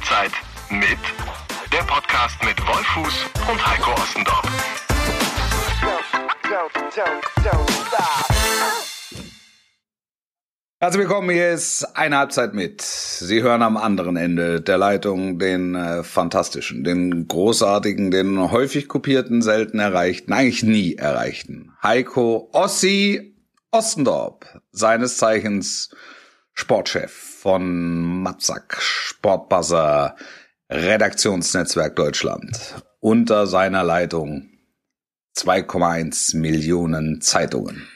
Halbzeit mit der Podcast mit Wolfuß und Heiko Ostendorf. Herzlich willkommen, hier ist eine Halbzeit mit. Sie hören am anderen Ende der Leitung den äh, fantastischen, den großartigen, den häufig kopierten, selten erreichten, eigentlich nie erreichten. Heiko Ossi Ostendorp, seines Zeichens Sportchef von Matzak, Sportbuzzer, Redaktionsnetzwerk Deutschland. Unter seiner Leitung 2,1 Millionen Zeitungen.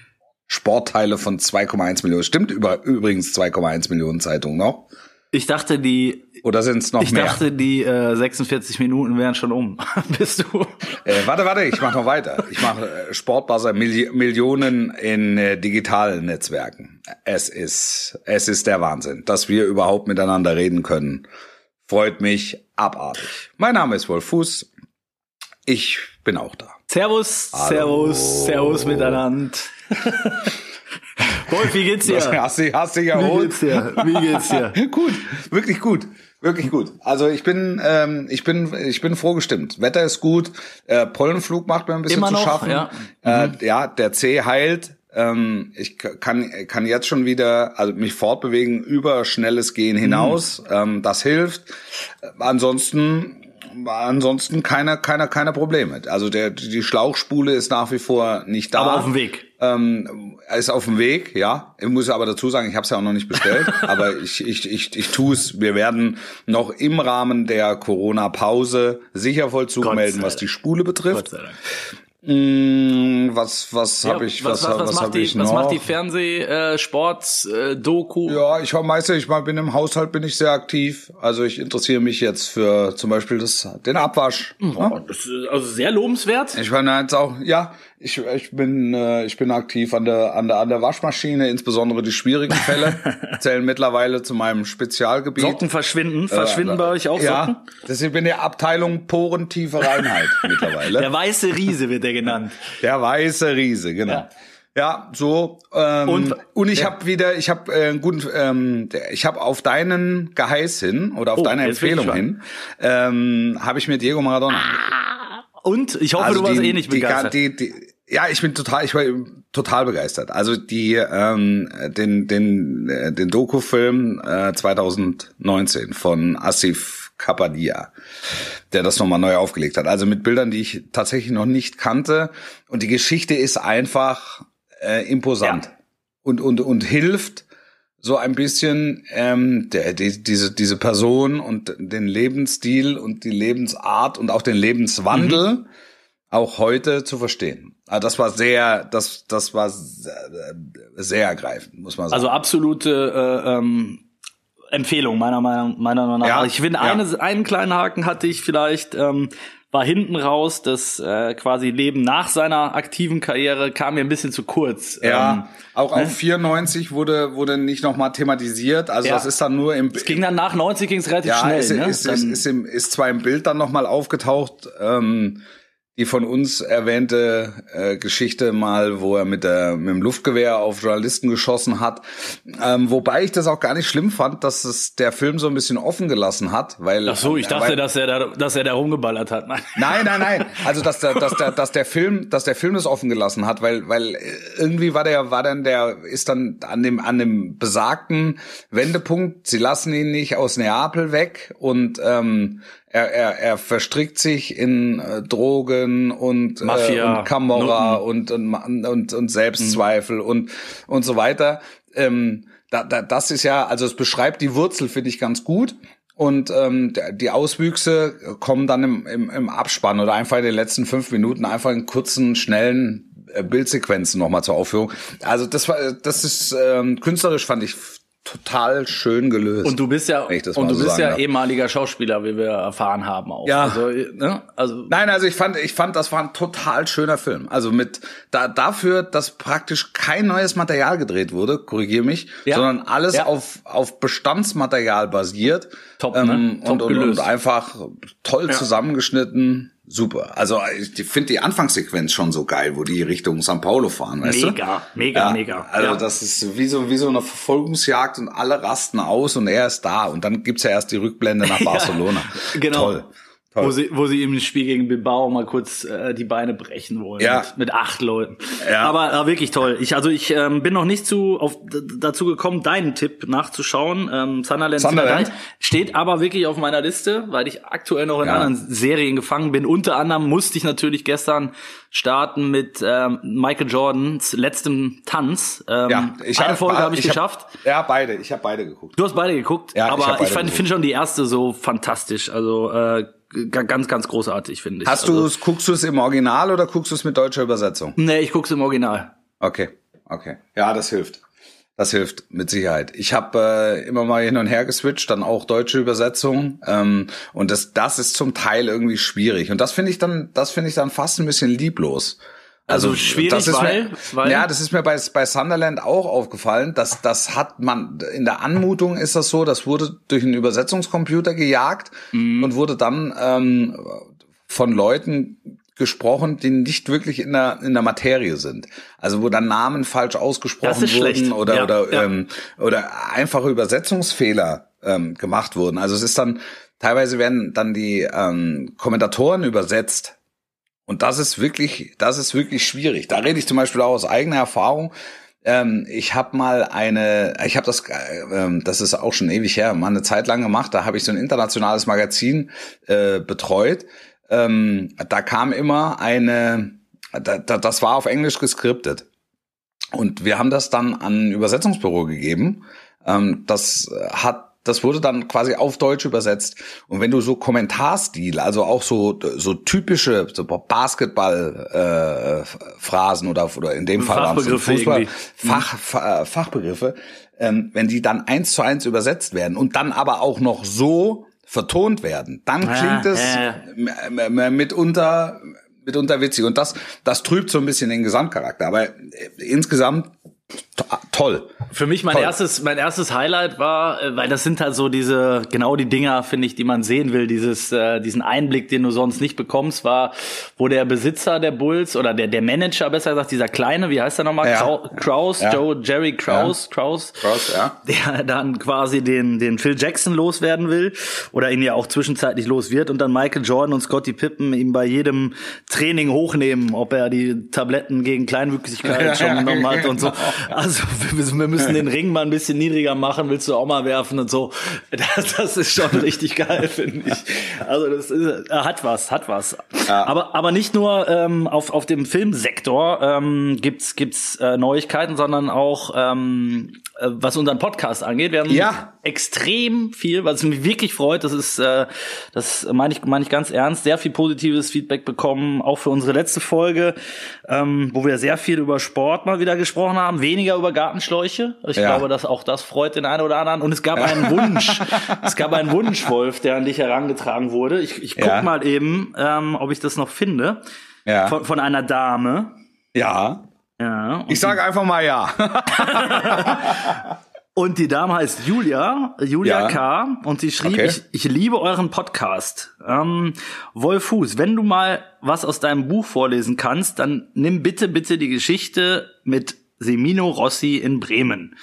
Sportteile von 2,1 Millionen. Stimmt über, übrigens 2,1 Millionen Zeitungen noch? Ich dachte, die. Oder sind es noch ich mehr? Ich dachte, die äh, 46 Minuten wären schon um. Bist du? Äh, warte, warte, ich mache noch weiter. Ich mache äh, Sportbuzzer Milli Millionen in äh, digitalen Netzwerken. Es ist, es ist der Wahnsinn, dass wir überhaupt miteinander reden können. Freut mich abartig. Mein Name ist Wolf Fuß. Ich bin auch da. Servus, Hallo. Servus, Servus miteinander. Wolf, wie geht's dir? Hast du, hast du ja Wie geht's dir? Wie geht's dir? gut, wirklich gut. Wirklich gut. Also ich bin, ähm, ich bin, ich bin froh gestimmt. Wetter ist gut. Äh, Pollenflug macht mir ein bisschen Immer zu noch, schaffen. ja. Äh, ja, der C heilt. Ähm, ich kann, kann jetzt schon wieder, also mich fortbewegen über schnelles Gehen hinaus. Mhm. Ähm, das hilft. Äh, Ansonsten ansonsten keine, keine, keine Probleme. Also der, die Schlauchspule ist nach wie vor nicht da. Aber auf dem Weg. Ähm, er ist auf dem Weg, ja. Ich muss aber dazu sagen, ich habe es ja auch noch nicht bestellt, aber ich, ich, ich, ich tue es. Wir werden noch im Rahmen der Corona-Pause sicher Vollzug Gott melden, was die Spule Gott betrifft. sei Dank. Mm, was was Ja, habe ich, was, was, was, was, macht habe die, ich noch? was macht die Fernseh, äh, Sports, äh, Doku? ja, ich habe meistens, ich bin im Haushalt bin ich sehr aktiv. Also ich interessiere mich jetzt für zum Beispiel das, den Abwasch. Oh, das ist also sehr lobenswert. Ich meine jetzt auch, ja, ich, ich bin äh, ich bin aktiv an der an der an der Waschmaschine, insbesondere die schwierigen Fälle zählen mittlerweile zu meinem Spezialgebiet. Socken verschwinden. Verschwinden bei euch auch Socken? ja, deswegen bin ich Abteilung porentiefe Reinheit mittlerweile. Der weiße Riese wird der genannt. Der weiße Riese, genau. Ja. Ja, so ähm, und, Und- ich ja. habe wieder, ich habe äh, guten, ähm, der- ich habe auf deinen Geheiß hin oder auf Oh, deine ich Empfehlung hin, ähm, habe ich mir Diego Maradona. Und ich hoffe, du warst eh nicht die, begeistert. Die, die, ja, ich bin total, ich war total begeistert. Also die, ähm, den, den, äh, den Doku-Film äh, 2019 von Asif Kapadia, der das nochmal neu aufgelegt hat. Also mit Bildern, die ich tatsächlich noch nicht kannte. Und die Geschichte ist einfach äh, imposant Ja. und und und hilft so ein bisschen ähm, der, die, diese diese Person und den Lebensstil und die Lebensart und auch den Lebenswandel Mhm. auch heute zu verstehen. Also das war sehr, das das war sehr, sehr ergreifend, muss man sagen. Also absolute äh, ähm, Empfehlung meiner Meinung, meiner Meinung nach. Ja, ich finde, ja. eine, einen kleinen Haken hatte ich vielleicht, ähm, war hinten raus, das äh, quasi Leben nach seiner aktiven Karriere kam mir ein bisschen zu kurz. ja, Ähm, auch auf 94 wurde wurde nicht nochmal thematisiert. Also Ja. das ist dann nur im es ging dann nach 90 ging es relativ ja, schnell. ist, ne? ist, ist, ist, im, ist zwar im Bild dann nochmal aufgetaucht, ähm, die von uns erwähnte äh, Geschichte mal, wo er mit, der, mit dem Luftgewehr auf Journalisten geschossen hat. Ähm, wobei ich das auch gar nicht schlimm fand, dass es der Film so ein bisschen offen gelassen hat, weil Ach so, ich dachte, weil, dass er da, dass er da rumgeballert hat. Nein. Nein, nein, nein. Also dass der, dass der, dass der Film, dass der Film das offen gelassen hat, weil, weil irgendwie war der, war dann der, ist dann an dem, an dem besagten Wendepunkt. Sie lassen ihn nicht aus Neapel weg und ähm, er, er, er verstrickt sich in äh, Drogen und, Mafia, äh, und Camorra und, und, und, und Selbstzweifel und, und so weiter. Ähm, da, da, das ist ja, also es beschreibt die Wurzel, finde ich ganz gut. Und ähm, die Auswüchse kommen dann im, im, im Abspann oder einfach in den letzten fünf Minuten einfach in kurzen, schnellen äh, Bildsequenzen nochmal zur Aufführung. Also das war, das ist ähm, künstlerisch fand ich total schön gelöst. Und du bist ja und du so bist ja darf. ehemaliger Schauspieler, wie wir erfahren haben auch. Ja. Also, ne? also Nein, also ich fand, ich fand, das war ein total schöner Film. Also mit da dafür, dass praktisch kein neues Material gedreht wurde, korrigier mich, Ja. sondern alles Ja. auf auf Bestandsmaterial basiert. Top, ähm, ne? und, Top und, und gelöst. einfach toll zusammengeschnitten. Super. Also ich finde die Anfangssequenz schon so geil, wo die Richtung São Paulo fahren, weißt mega, du? Mega, mega, ja, mega. Also ja. das ist wie so, wie so eine Verfolgungsjagd und alle rasten aus und er ist da. Und dann gibt's ja erst die Rückblende nach Barcelona. genau. Toll. Wo sie, wo sie im Spiel gegen Bilbao mal kurz äh, die Beine brechen wollen. Ja. Mit, mit acht Leuten. Ja. Aber äh, wirklich toll. Ich, also ich ähm, bin noch nicht zu, auf, dazu gekommen, deinen Tipp nachzuschauen. Ähm, Sunderland, Sunderland. steht aber wirklich auf meiner Liste, weil ich aktuell noch in Ja. anderen Serien gefangen bin. Unter anderem musste ich natürlich gestern starten mit ähm, Michael Jordans letztem Tanz. Ähm, Ja, ich eine hab- Folge habe ich, hab- geschafft. ja, beide. Ich habe beide geguckt. Du hast beide geguckt, Ja, ich hab aber ich, geguckt. finde schon die erste so fantastisch. Also äh, ganz, ganz großartig, finde ich. Hast also, du es, guckst du es im Original oder guckst du es mit deutscher Übersetzung? Nee, ich guck's im Original. Okay, okay. Ja, das hilft. Das hilft mit Sicherheit. Ich habe äh, immer mal hin und her geswitcht, dann auch deutsche Übersetzung. Ähm, und das, das ist zum Teil irgendwie schwierig. Und das finde ich dann, das finde ich dann fast ein bisschen lieblos. Also schwierig, das ist weil- mir, weil- ja, das ist mir bei, bei Sunderland auch aufgefallen. dass das hat man in der Anmutung ist das so, das wurde durch einen Übersetzungscomputer gejagt Mhm. und wurde dann ähm, von Leuten gesprochen, die nicht wirklich in der in der Materie sind. Also wo dann Namen falsch ausgesprochen wurden schlecht. oder Ja, oder ja. Ähm, oder einfache Übersetzungsfehler ähm, gemacht wurden. Also es ist dann teilweise werden dann die ähm, Kommentatoren übersetzt und das ist wirklich, das ist wirklich schwierig. Da rede ich zum Beispiel auch aus eigener Erfahrung. Ähm, ich habe mal eine, ich habe das, äh, ähm, das ist auch schon ewig her, mal eine Zeit lang gemacht. Da habe ich so ein internationales Magazin äh, betreut. Ähm, da kam immer eine, da, da, das war auf Englisch geskriptet. Und wir haben das dann an ein Übersetzungsbüro gegeben. Ähm, das hat das wurde dann quasi auf Deutsch übersetzt. Und wenn du so Kommentarstil, also auch so so typische so Basketball äh, Phrasen oder oder in dem Fall waren es Fußball. Fach, Fa- äh, Fachbegriffe, ähm, wenn die dann eins zu eins übersetzt werden und dann aber auch noch so vertont werden, dann Ja, klingt es m- mitunter mitunter witzig und das das trübt so ein bisschen den Gesamtcharakter, aber äh, insgesamt to toll. Für mich mein Toll. erstes, mein erstes Highlight war, äh, weil das sind halt so diese, genau die Dinger, finde ich, die man sehen will, dieses, äh, diesen Einblick, den du sonst nicht bekommst, war, wo der Besitzer der Bulls oder der, der Manager, besser gesagt, dieser kleine, wie heißt der nochmal? Ja. Krau- Kraus, Ja. Joe, Jerry Kraus, Kraus. Kraus, ja. Der dann quasi den, den Phil Jackson loswerden will oder ihn ja auch zwischenzeitlich los wird und dann Michael Jordan und Scottie Pippen ihm bei jedem Training hochnehmen, ob er die Tabletten gegen Kleinwüchsigkeit Ja, schon ja, genommen hat und so. Also wir, müssen den Ring mal ein bisschen niedriger machen, willst du auch mal werfen und so. Das, das ist schon richtig geil, finde ich. Also das ist, er hat was, hat was. Ja. Aber, aber nicht nur ähm, auf, auf dem Filmsektor ähm, gibt's, gibt's äh, Neuigkeiten, sondern auch ähm, äh, was unseren Podcast angeht. Wir haben Ja. extrem viel, was mich wirklich freut. Das ist, äh, das meine ich, meine ich ganz ernst, sehr viel positives Feedback bekommen, auch für unsere letzte Folge, ähm, wo wir sehr viel über Sport mal wieder gesprochen haben, weniger über Gartenschläuche. Ich Ja. glaube, dass auch das freut den einen oder anderen. Und es gab einen Wunsch, es gab einen Wunsch, Wolf, der an dich herangetragen wurde. Ich, ich guck Ja. mal eben, ähm, ob ich das noch finde. Ja. Von, von einer Dame. Ja. Ja. Ich sage einfach mal ja. Und die Dame heißt Julia, Julia Ja. K. Und sie schrieb, Okay. ich, ich liebe euren Podcast. Ähm, Wolf Fuß, wenn du mal was aus deinem Buch vorlesen kannst, dann nimm bitte, bitte die Geschichte mit Semino Rossi in Bremen.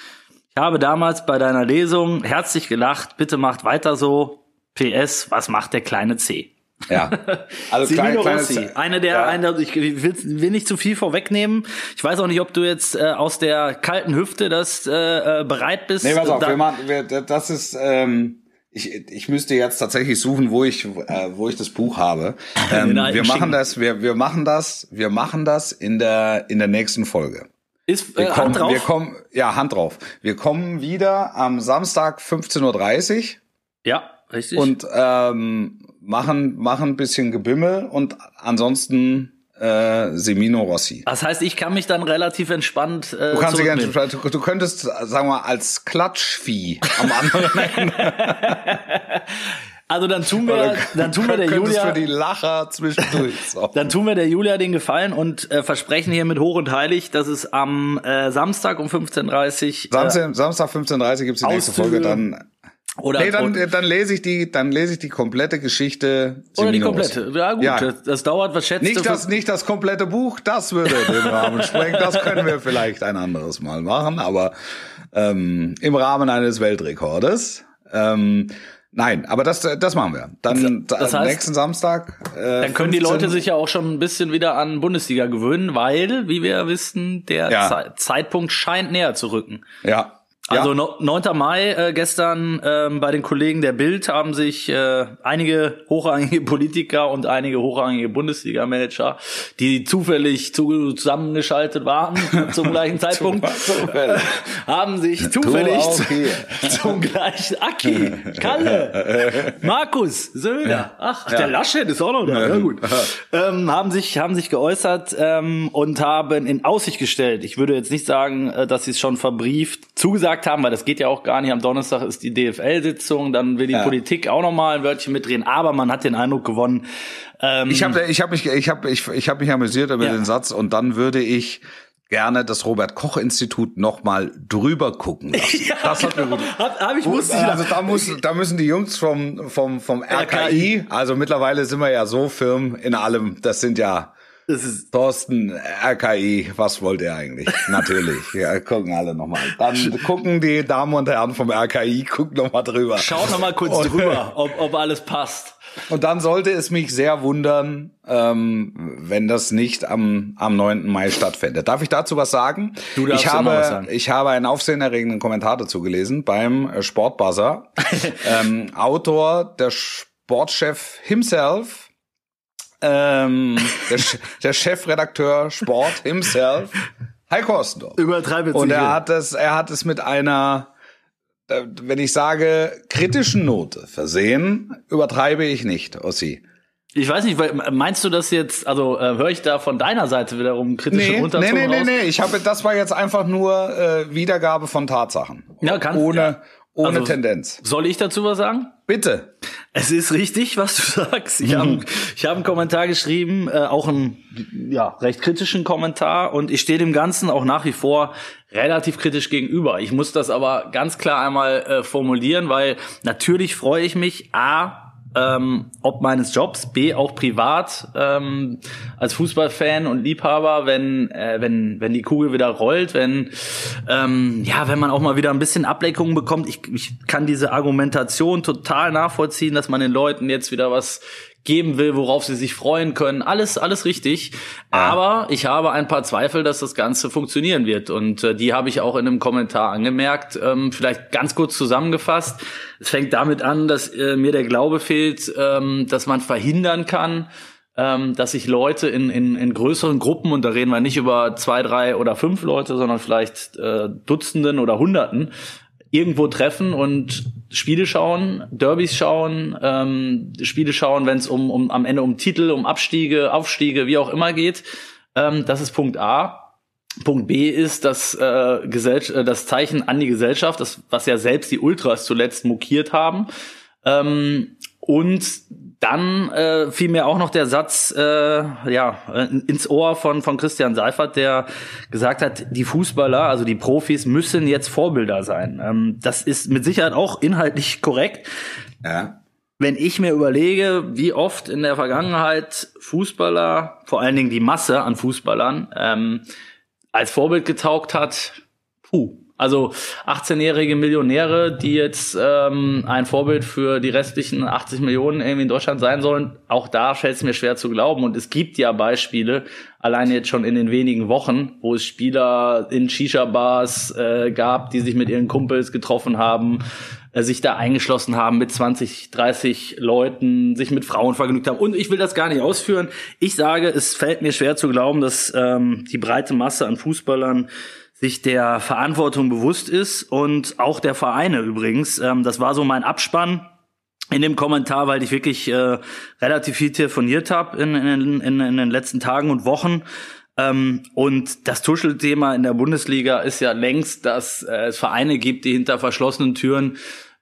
Ich habe damals bei deiner Lesung herzlich gelacht. Bitte macht weiter so. PS, was macht der kleine C? Ja. Also klein, Rossi, eine der, ja. eine, ich will, will nicht zu viel vorwegnehmen. Ich weiß auch nicht, ob du jetzt äh, aus der kalten Hüfte das äh, äh, bereit bist. Nee, pass auf, da- wir machen, wir, das ist, ähm, ich, ich müsste jetzt tatsächlich suchen, wo ich, äh, wo ich das Buch habe. Ähm, wir machen das, wir, wir machen das, wir machen das in der, in der nächsten Folge. Ist Wir äh, kommen, Hand drauf? wir kommen, ja, Hand drauf. Wir kommen wieder am Samstag 15.30 Uhr ja, richtig. und ähm, machen, machen ein bisschen Gebimmel und ansonsten äh, Semino Rossi. das heißt, ich kann mich dann relativ entspannt äh, Du kannst dich gerne, du, du könntest, sagen wir, als Klatschvieh am anderen Ende. Also dann tun wir, dann tun wir der Julia, für die Lacher zwischendurch. Dann tun wir der Julia den Gefallen und äh, versprechen hiermit hoch und heilig, dass es am äh, Samstag um 15:30 Uhr äh, Samstag, Samstag 15.30 Uhr gibt's die nächste. Folge dann. Oder, Nee, dann, oder, dann lese ich die, dann lese ich die komplette Geschichte. oder die komplette. Ja gut, Ja. Das, das dauert, was schätzt Nicht das, nicht das komplette Buch, das würde den Rahmen sprengen. Das können wir vielleicht ein anderes Mal machen, aber ähm, im Rahmen eines Weltrekordes. Ähm, nein, aber das, das machen wir. Dann Das heißt, nächsten Samstag. Äh, Dann können die 15 Leute sich ja auch schon ein bisschen wieder an Bundesliga gewöhnen, weil, wie wir wissen, der Ja. Ze- Zeitpunkt scheint näher zu rücken. Ja. Also ja. no- 9. Mai äh, gestern ähm, bei den Kollegen der Bild haben sich äh, einige hochrangige Politiker und einige hochrangige Bundesliga-Manager, die zufällig zu, zusammengeschaltet waren zum gleichen Zeitpunkt, Zufällig. haben sich zufällig auch zu, zum gleichen Aki, Kalle, Markus, Söder, ach, der Laschet ist auch noch da, ja gut, ähm, haben sich haben sich geäußert ähm, und haben in Aussicht gestellt. Ich würde jetzt nicht sagen, äh, dass sie es schon verbrieft zugesagt haben, weil das geht ja auch gar nicht. Am Donnerstag ist die DFL-Sitzung, dann will die Ja. Politik auch noch mal ein Wörtchen mitdrehen. Aber man hat den Eindruck gewonnen. Ähm, Ich habe ich hab mich, ich hab, ich, ich hab mich amüsiert über Ja. den Satz und dann würde ich gerne das Robert Koch Institut noch mal drüber gucken lassen. das hat mir gut. hab, hab ich wusste ich Also da muss, da müssen die Jungs vom vom vom RKI, also mittlerweile sind wir ja so firm in allem. Das sind ja Thorsten RKI. Was wollt ihr eigentlich? Natürlich. Ja, gucken alle noch mal. Dann gucken die Damen und Herren vom RKI, gucken noch mal drüber. Schaut noch mal kurz Und- drüber, ob, ob alles passt. Und dann sollte es mich sehr wundern, ähm, wenn das nicht am, am 9. Mai stattfindet. Darf ich dazu was sagen? Du darfst ich habe, was sagen. Ich habe einen aufsehenerregenden Kommentar dazu gelesen beim äh, Sportbuzzer. ähm, Autor, der Sportchef himself, ähm, der, der Chefredakteur Sport himself, Heiko Ostendorf. Übertreibe jetzt Und er hat es, er hat es mit einer, wenn ich sage, kritischen Note versehen, übertreibe ich nicht, Ossi. Ich weiß nicht, meinst du das jetzt, also äh, höre ich da von deiner Seite wiederum kritische Nee, nee, Untertonen nee, nee, raus? nee. Ich habe, das war jetzt einfach nur äh, Wiedergabe von Tatsachen. Ja, kannst- ohne, ja. Ohne Also- Tendenz. Soll ich dazu was sagen? Bitte. Es ist richtig, was du sagst. Ich habe ich hab einen Kommentar geschrieben, äh, auch einen ja, recht kritischen Kommentar und ich stehe dem Ganzen auch nach wie vor relativ kritisch gegenüber. Ich muss das aber ganz klar einmal äh, formulieren, weil natürlich freue ich mich, A, ähm, ob meines Jobs, B auch privat ähm, als Fußballfan und Liebhaber, wenn äh, wenn wenn die Kugel wieder rollt, wenn ähm, ja wenn man auch mal wieder ein bisschen Ablenkung bekommt. Ich, ich kann diese Argumentation total nachvollziehen, dass man den Leuten jetzt wieder was geben will, worauf sie sich freuen können. Alles, alles richtig. Aber ich habe ein paar Zweifel, dass das Ganze funktionieren wird. Und äh, die habe ich auch in einem Kommentar angemerkt. Ähm, vielleicht ganz kurz zusammengefasst. Es fängt damit an, dass äh, mir der Glaube fehlt, ähm, dass man verhindern kann, ähm, dass sich Leute in, in, in größeren Gruppen, und da reden wir nicht über zwei, drei oder fünf Leute, sondern vielleicht äh, Dutzenden oder Hunderten, irgendwo treffen und Spiele schauen, Derbys schauen, ähm, Spiele schauen, wenn es um, um am Ende um Titel, um Abstiege, Aufstiege, wie auch immer geht. Ähm, das ist Punkt A. Punkt B ist das, äh, Gesell äh, das Zeichen an die Gesellschaft, das, was ja selbst die Ultras zuletzt mokiert haben. Ähm, und dann äh, fiel mir auch noch der Satz äh, ja äh, ins Ohr von von Christian Seifert, der gesagt hat, die Fußballer, also die Profis, müssen jetzt Vorbilder sein. Ähm, das ist mit Sicherheit auch inhaltlich korrekt. Ja. Wenn ich mir überlege, wie oft in der Vergangenheit Fußballer, vor allen Dingen die Masse an Fußballern, ähm, als Vorbild getaugt hat, puh. Also 18-jährige Millionäre, die jetzt ähm, ein Vorbild für die restlichen 80 Millionen irgendwie in Deutschland sein sollen, auch da fällt es mir schwer zu glauben. Und es gibt ja Beispiele, allein jetzt schon in den wenigen Wochen, wo es Spieler in Shisha-Bars äh, gab, die sich mit ihren Kumpels getroffen haben, äh, sich da eingeschlossen haben mit 20, 30 Leuten, sich mit Frauen vergnügt haben. Und ich will das gar nicht ausführen. Ich sage, es fällt mir schwer zu glauben, dass ähm, die breite Masse an Fußballern sich der Verantwortung bewusst ist und auch der Vereine übrigens. Ähm, das war so mein Abspann in dem Kommentar, weil ich wirklich äh, relativ viel telefoniert habe in, in, in, in den letzten Tagen und Wochen. Ähm, und das Tuschelthema in der Bundesliga ist ja längst, dass äh, es Vereine gibt, die hinter verschlossenen Türen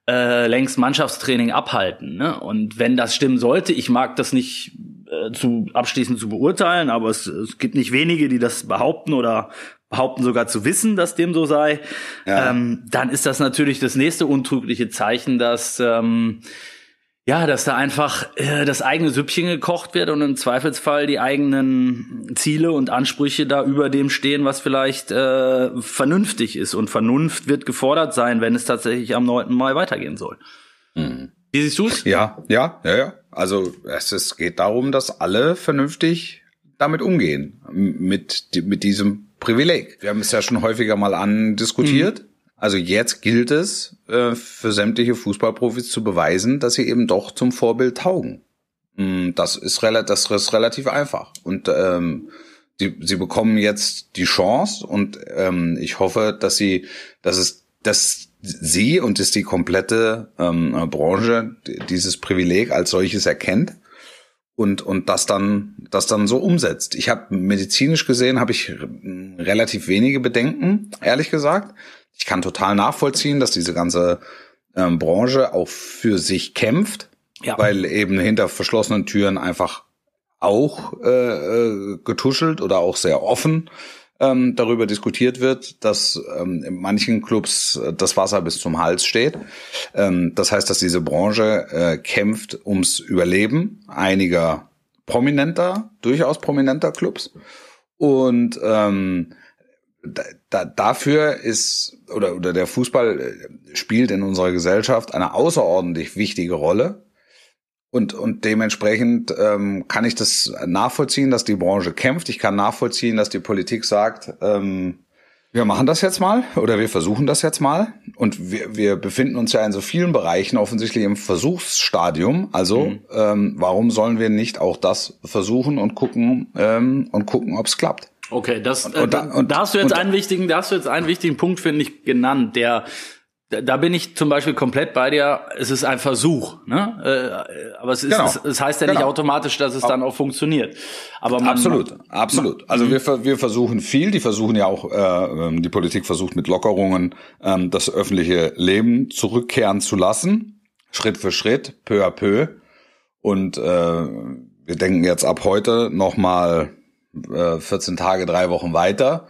äh, längst Mannschaftstraining abhalten. Ne? Und wenn das stimmen sollte, ich mag das nicht äh, zu abschließend zu beurteilen, aber es, es gibt nicht wenige, die das behaupten oder behaupten sogar zu wissen, dass dem so sei, ja. ähm, dann ist das natürlich das nächste untrügliche Zeichen, dass ähm, ja, dass da einfach äh, das eigene Süppchen gekocht wird und im Zweifelsfall die eigenen Ziele und Ansprüche da über dem stehen, was vielleicht äh, vernünftig ist. Und Vernunft wird gefordert sein, wenn es tatsächlich am 9. Mai weitergehen soll. Mhm. Wie siehst du's? Ja, ja, ja, ja. Also es, es geht darum, dass alle vernünftig damit umgehen, mit, mit diesem Privileg. Wir haben es ja schon häufiger mal andiskutiert. Mhm. Also jetzt gilt es äh, für sämtliche Fußballprofis zu beweisen, dass sie eben doch zum Vorbild taugen. Mm, das ist, relativ, das ist relativ einfach. Und ähm, sie, sie bekommen jetzt die Chance und ähm, ich hoffe, dass sie, dass es, dass sie und dass die komplette ähm, Branche dieses Privileg als solches erkennt und und das dann das dann so umsetzt. Ich habe medizinisch gesehen habe ich relativ wenige Bedenken, ehrlich gesagt. Ich kann total nachvollziehen, dass diese ganze ähm, Branche auch für sich kämpft, ja. weil eben hinter verschlossenen Türen einfach auch äh, äh, getuschelt oder auch sehr offen ähm, darüber diskutiert wird, dass ähm, in manchen Clubs äh, das Wasser bis zum Hals steht. Ähm, das heißt, dass diese Branche äh, kämpft ums Überleben einiger prominenter, durchaus prominenter Clubs. Und ähm, da, dafür ist oder oder der Fußball äh, spielt in unserer Gesellschaft eine außerordentlich wichtige Rolle und und dementsprechend ähm, kann ich das nachvollziehen, dass die Branche kämpft. Ich kann nachvollziehen, dass die Politik sagt, ähm, wir machen das jetzt mal oder wir versuchen das jetzt mal und wir, wir befinden uns ja in so vielen Bereichen offensichtlich im Versuchsstadium. Also mhm. ähm, warum sollen wir nicht auch das versuchen und gucken ähm, und gucken, ob es klappt? Okay, das und, und, da, äh, und, da hast du jetzt einen wichtigen, da hast du jetzt einen wichtigen Punkt finde ich genannt, der da bin ich zum Beispiel komplett bei dir. Es ist ein Versuch, ne? Äh, aber es ist, genau. es, es, heißt ja genau. nicht automatisch, dass es dann auch funktioniert. Aber man, absolut, absolut. Also mhm. wir wir versuchen viel. Die versuchen ja auch, äh, ähm, die Politik versucht mit Lockerungen ähm, das öffentliche Leben zurückkehren zu lassen, Schritt für Schritt, peu à peu. Und äh, wir denken jetzt ab heute noch mal 14 äh, Tage, drei Wochen weiter.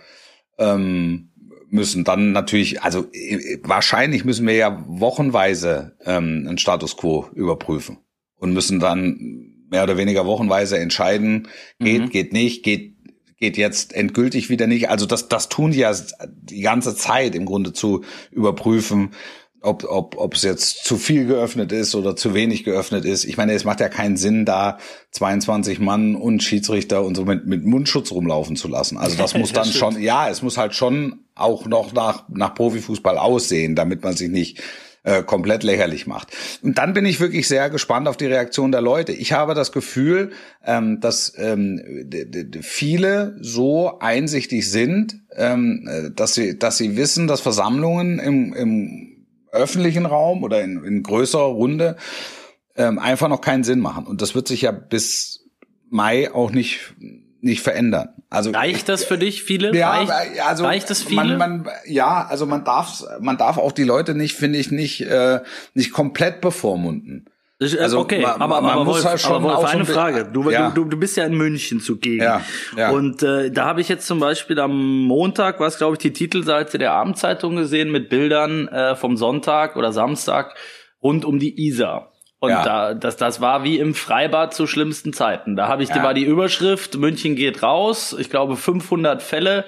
Ähm, müssen dann natürlich, also äh, wahrscheinlich müssen wir ja wochenweise ähm, einen Status quo überprüfen und müssen dann mehr oder weniger wochenweise entscheiden, geht, mhm. geht nicht, geht geht jetzt endgültig wieder nicht. Also das, das tun die ja die ganze Zeit im Grunde zu überprüfen, ob, ob, ob es jetzt zu viel geöffnet ist oder zu wenig geöffnet ist. Ich meine, es macht ja keinen Sinn, da 22 Mann und Schiedsrichter und so mit, mit Mundschutz rumlaufen zu lassen. Also das muss dann schon, ja, es muss halt schon auch noch nach, nach Profifußball aussehen, damit man sich nicht äh, komplett lächerlich macht. Und dann bin ich wirklich sehr gespannt auf die Reaktion der Leute. Ich habe das Gefühl, ähm, dass ähm, viele so einsichtig sind, ähm, äh, dass sie, dass sie wissen, dass Versammlungen im, im öffentlichen Raum oder in, in größerer Runde ähm, einfach noch keinen Sinn machen. Und das wird sich ja bis Mai auch nicht nicht verändern. Also reicht das für dich viele? Ja, reicht, also reicht das viele? Man, man, ja, also man darf man darf auch die Leute nicht, finde ich, nicht äh, nicht komplett bevormunden. Äh, also okay, man, aber, man aber, Wolf, halt aber Wolf, eine Frage. Du, ja. du, du, bist ja in München zugegen. Ja, ja. Und äh, da habe ich jetzt zum Beispiel am Montag, was glaube ich, die Titelseite der Abendzeitung gesehen mit Bildern äh, vom Sonntag oder Samstag rund um die Isar. Und ja. da, das, das war wie im Freibad zu schlimmsten Zeiten. Da habe ich, ja. die war die Überschrift, München geht raus. Ich glaube 500 Fälle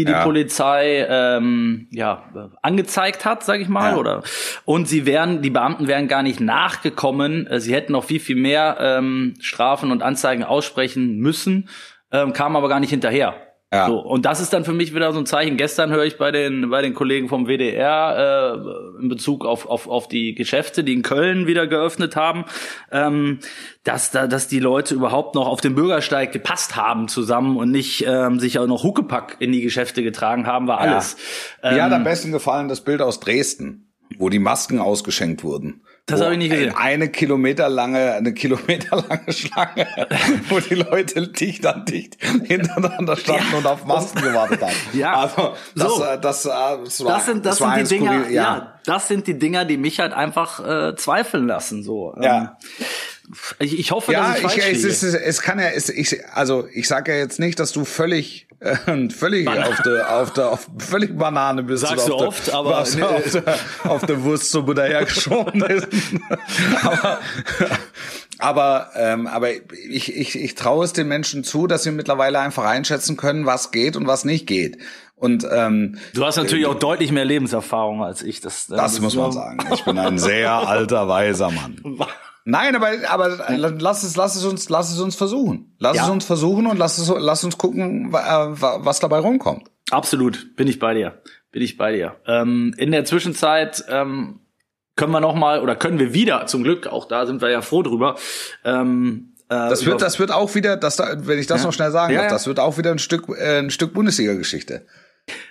die die ja. Polizei ähm, ja angezeigt hat, sage ich mal, ja. oder und sie wären, die Beamten wären gar nicht nachgekommen. Äh, sie hätten noch viel viel mehr ähm, Strafen und Anzeigen aussprechen müssen, ähm, kamen aber gar nicht hinterher. Ja. So, und das ist dann für mich wieder so ein Zeichen. Gestern höre ich bei den, bei den Kollegen vom WDR äh, in Bezug auf, auf, auf die Geschäfte, die in Köln wieder geöffnet haben, ähm, dass, da, dass die Leute überhaupt noch auf den Bürgersteig gepasst haben zusammen und nicht ähm, sich auch noch Huckepack in die Geschäfte getragen haben, war alles. Ja. Mir hat am ähm, besten gefallen das Bild aus Dresden, wo die Masken ausgeschenkt wurden. Das habe ich nicht gesehen. Eine Kilometer lange, eine Kilometer lange Schlange, wo die Leute dicht an dicht hintereinander standen ja. und auf Masken gewartet haben. Ja. Also das, so. Äh, das, das, äh, das, war, das sind das, das sind die Dinger. ja. ja. das sind die Dinger, die mich halt einfach äh, zweifeln lassen. So. Ja. Ähm, Ich, ich hoffe, Ja, dass ich, ich, falsch es, liege. ist, es kann ja, es, ich, also ich sage ja jetzt nicht, dass du völlig, äh, völlig auf der, auf der, auf völlig Banane bist. Sagst du auf oft, der, aber- nee. auf, der, auf der Wurstsuppe dahergeschoben ist. aber, aber, ähm, aber ich, ich, ich traue es den Menschen zu, dass sie mittlerweile einfach einschätzen können, was geht und was nicht geht. Und ähm, Du hast natürlich auch deutlich mehr Lebenserfahrung als ich. Das, das muss man sagen. Ich bin ein sehr alter, weiser Mann. Nein, aber, aber lass es, lass es uns, lass es uns versuchen. Lass Ja. es uns versuchen und lass es, lass uns gucken, äh, wa- was dabei rumkommt. Absolut, bin ich bei dir. Bin ich bei dir. Ähm, in der Zwischenzeit ähm, können wir noch mal oder können wir wieder, zum Glück, auch da sind wir ja froh drüber. Ähm, äh, Das wird, das wird auch wieder, das, da- wenn ich das Ja. noch schnell sagen Ja, darf, das wird auch wieder ein Stück, äh, ein Stück Bundesliga-Geschichte.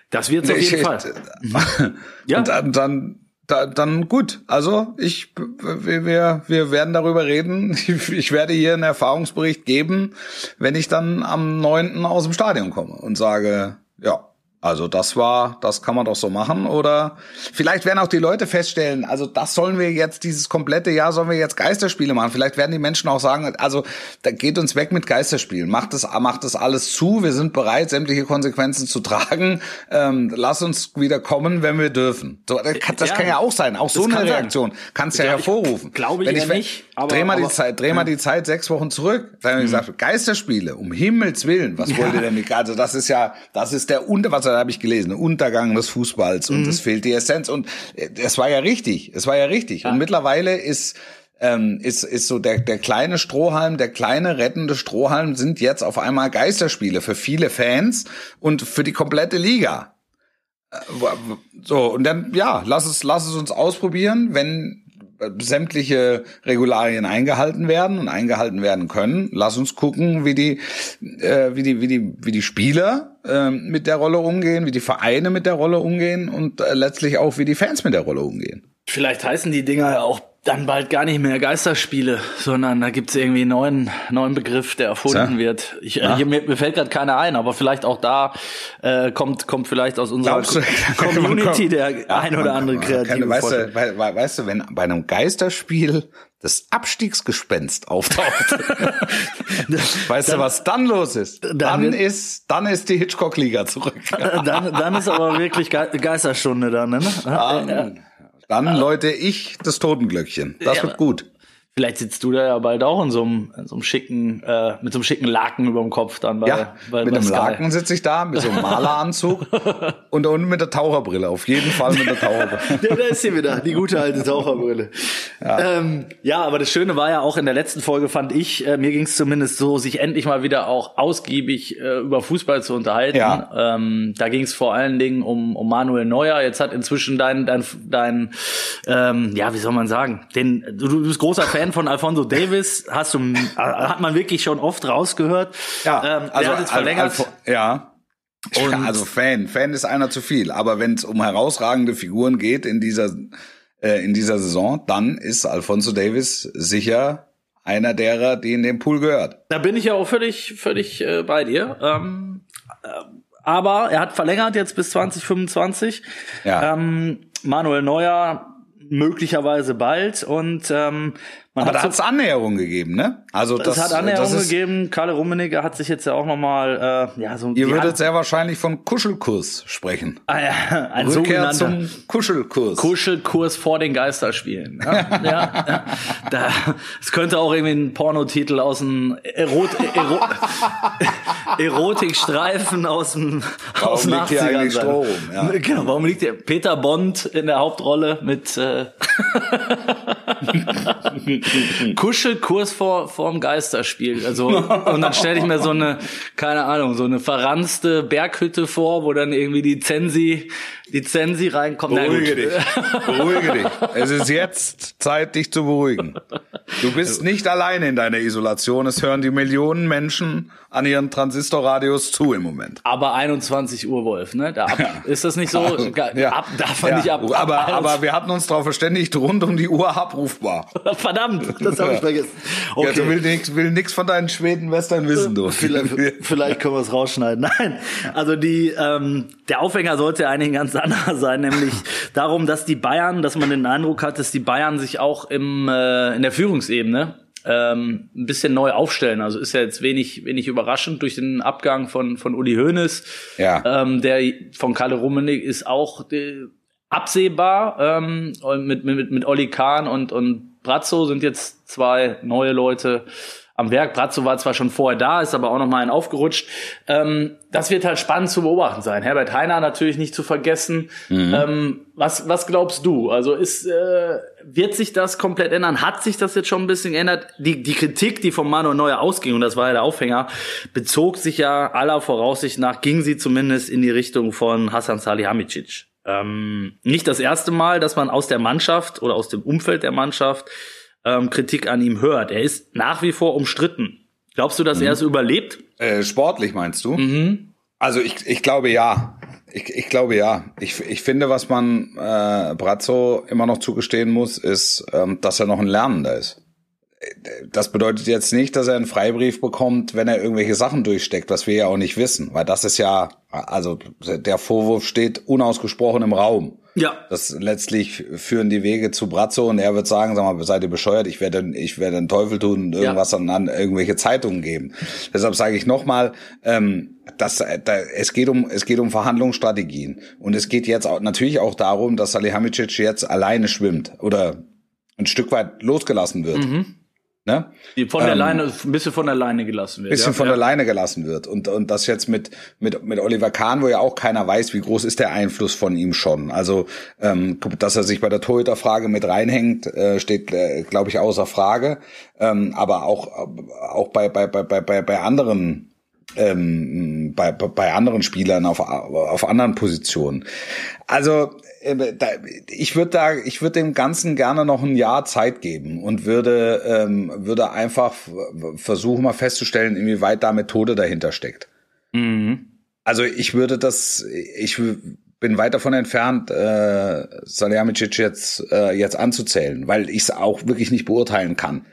das wird's auf jeden Ich- Fall. Ja. Und dann, dann, da, dann gut. Also ich, wir, wir, werden darüber reden. Ich, ich werde hier einen Erfahrungsbericht geben, wenn ich dann am 9. aus dem Stadion komme und sage, ja, also das war, das kann man doch so machen. Oder vielleicht werden auch die Leute feststellen, also das sollen wir jetzt, dieses komplette Jahr sollen wir jetzt Geisterspiele machen. Vielleicht werden die Menschen auch sagen, also da geht uns weg mit Geisterspielen. Macht das, macht das alles zu. Wir sind bereit, sämtliche Konsequenzen zu tragen. Ähm, lass uns wieder kommen, wenn wir dürfen. So, das kann, das Ja, kann ja auch sein. Auch so eine kann. Reaktion kannst ja Ja, ich- hervorrufen. glaube ich Wenn eher nicht, aber- dreh mal die aber- Zeit, dreh mal die Zeit sechs Wochen zurück. Da haben wir gesagt, Geisterspiele, um Himmels Willen, was wollt ihr denn mit, also das ist ja, das ist der Unter, was habe ich gelesen, Untergang des Fußballs und es fehlt die Essenz und äh, es war ja richtig, es war ja richtig. Und mittlerweile ist, ähm, ist, ist so der, der kleine Strohhalm, der kleine rettende Strohhalm sind jetzt auf einmal Geisterspiele für viele Fans und für die komplette Liga. Äh, So, und dann, ja, lass es, lass es uns ausprobieren, wenn sämtliche Regularien eingehalten werden und eingehalten werden können. Lass uns gucken, wie die, äh, wie die, wie die, wie die Spieler äh, mit der Rolle umgehen, wie die Vereine mit der Rolle umgehen und äh, letztlich auch, wie die Fans mit der Rolle umgehen. Vielleicht heißen die Dinger ja auch dann bald gar nicht mehr Geisterspiele, sondern da gibt's irgendwie einen neuen, neuen Begriff, der erfunden Ja. wird. Ich, äh, hier, mir, mir fällt gerade keiner ein, aber vielleicht auch da äh, kommt, kommt vielleicht aus unserer du- Community der Ja, ein oder andere kreative kann- weißt, du, wei- weißt du, wenn bei einem Geisterspiel das Abstiegsgespenst auftaucht, weißt du, was dann los ist? Dann Dann wird- ist, dann ist die Hitchcock-Liga zurück. Dann, dann ist aber wirklich Ge Geisterstunde dann, ne? Dann, dann läute ich das Totenglöckchen. Das Ja, wird gut. Vielleicht sitzt du da ja bald auch in so einem, in so einem schicken, äh, mit so einem schicken Laken über dem Kopf dann bei, Ja, bei, mit bei einem Sky. Laken sitze ich da, mit so einem Maleranzug und, und mit der Taucherbrille. Auf jeden Fall mit der Taucherbrille. Ja, da ist sie wieder, die gute alte Taucherbrille. Ja. Ähm, ja, aber das Schöne war ja auch in der letzten Folge, fand ich, äh, mir ging es zumindest so, sich endlich mal wieder auch ausgiebig äh, über Fußball zu unterhalten. Ja. Ähm, da ging es vor allen Dingen um, um Manuel Neuer. Jetzt hat inzwischen dein, dein, dein ähm, ja, wie soll man sagen, den, du, du bist großer Fan von Alfonso Davis, hast du, äh, hat man wirklich schon oft rausgehört. ähm, der hat jetzt verlängert. Alfo- ja. Und also Fan, Fan ist einer zu viel. Aber wenn es um herausragende Figuren geht in dieser äh, in dieser Saison, dann ist Alfonso Davis sicher einer derer, die in den Pool gehört. Da bin ich ja auch völlig, völlig äh, bei dir. Ähm, äh, aber er hat verlängert jetzt bis 2025. Ja. Ähm, Manuel Neuer möglicherweise bald und ähm, man Aber da hat es Annäherung gegeben, ne? Also das, es hat Annäherung das ist, gegeben. Karl Rummenigge hat sich jetzt ja auch noch mal äh, ja so Ihr würdet sehr wahrscheinlich von Kuschelkurs sprechen. Ah, ja, ein Rückkehr zum Kuschelkurs. Kuschelkurs vor den Geisterspielen. Ja, ja, ja. Da, es könnte auch irgendwie ein Pornotitel aus dem Erot, Ero, Erotikstreifen aus dem aus den liegt hier 80ern eigentlich sein. Strom? Ja. Genau, warum liegt hier Peter Bond in der Hauptrolle mit äh, Kuschelkurs vor vorm Geisterspiel. Also und dann stelle ich mir so eine keine Ahnung, so eine verranzte Berghütte vor, wo dann irgendwie die Zensi die Zensi reinkommt. Beruhige dich. Beruhige dich. Es ist jetzt Zeit, dich zu beruhigen. Du bist nicht alleine in deiner Isolation. Es hören die Millionen Menschen an ihren Transistorradios zu im Moment. Aber 21 Uhr, Wolf, ne? Da ab, Ist das nicht so? Also, ja. ab, darf man Ja, nicht ab. ab aber, 21 aber wir hatten uns darauf verständigt, rund um die Uhr abrufbar. Verdammt, das habe ich vergessen. Ja, du Okay. will nix, will nix von deinen Schweden-Western wissen, du. Vielleicht, vielleicht können wir es rausschneiden. Nein, also die ähm, der Aufhänger sollte eigentlich ganz anderer sein, nämlich darum, dass die Bayern, dass man den Eindruck hat, dass die Bayern sich auch im äh, in der Führungsebene ähm, ein bisschen neu aufstellen. Also ist ja jetzt wenig, wenig überraschend durch den Abgang von, von Uli Hoeneß. Ja. Ähm, der von Kalle Rummenigge ist auch äh, absehbar. Ähm, mit, mit, mit Olli Kahn und, und Brazzo sind jetzt zwei neue Leute am Werk. Brazzo war zwar schon vorher da, ist aber auch noch mal ein aufgerutscht. Ähm, das wird halt spannend zu beobachten sein. Herbert Heiner natürlich nicht zu vergessen. Mhm. Ähm, was, was glaubst du? Also ist, äh, wird sich das komplett ändern? Hat sich das jetzt schon ein bisschen geändert? Die, die Kritik, die von Manuel Neuer ausging, und das war ja der Aufhänger, bezog sich ja aller Voraussicht nach, ging sie zumindest in die Richtung von Hassan Salihamidzic. Ähm, nicht das erste Mal, dass man aus der Mannschaft oder aus dem Umfeld der Mannschaft ähm, Kritik an ihm hört. Er ist nach wie vor umstritten. Glaubst du, dass er es überlebt? Äh, sportlich meinst du? Also ich, ich glaube ja. Ich, ich glaube ja. Ich, ich finde, was man äh, Brazzo immer noch zugestehen muss, ist, ähm, dass er noch ein Lernender ist. Das bedeutet jetzt nicht, dass er einen Freibrief bekommt, wenn er irgendwelche Sachen durchsteckt, was wir ja auch nicht wissen, weil das ist ja, also der Vorwurf steht unausgesprochen im Raum. Ja. Das letztlich führen die Wege zu Brazzo und er wird sagen, sag mal, seid ihr bescheuert, ich werde, ich werde den Teufel tun und irgendwas an, an irgendwelche Zeitungen geben. Deshalb sage ich nochmal, ähm, dass da, es geht um es geht um Verhandlungsstrategien und es geht jetzt auch, natürlich auch darum, dass Salihamidzic jetzt alleine schwimmt oder ein Stück weit losgelassen wird. Ne? Die von der Leine, ein bisschen von der Leine gelassen wird. bisschen ja. von ja. der Leine gelassen wird. Und, und das jetzt mit, mit, mit Oliver Kahn, wo ja auch keiner weiß, wie groß ist der Einfluss von ihm schon. Also, ähm, dass er sich bei der Torhüterfrage mit reinhängt, äh, steht, äh, glaube ich, außer Frage. Ähm, aber auch, auch bei, bei, bei, bei, bei anderen ähm, bei, bei anderen Spielern auf, auf anderen Positionen. Also ich würde da, ich würde dem Ganzen gerne noch ein Jahr Zeit geben und würde, ähm, würde einfach versuchen mal festzustellen, inwieweit da Methode dahinter steckt. Also ich würde das, ich bin weit davon entfernt, äh, Salihamidzic jetzt äh, jetzt anzuzählen, weil ich es auch wirklich nicht beurteilen kann.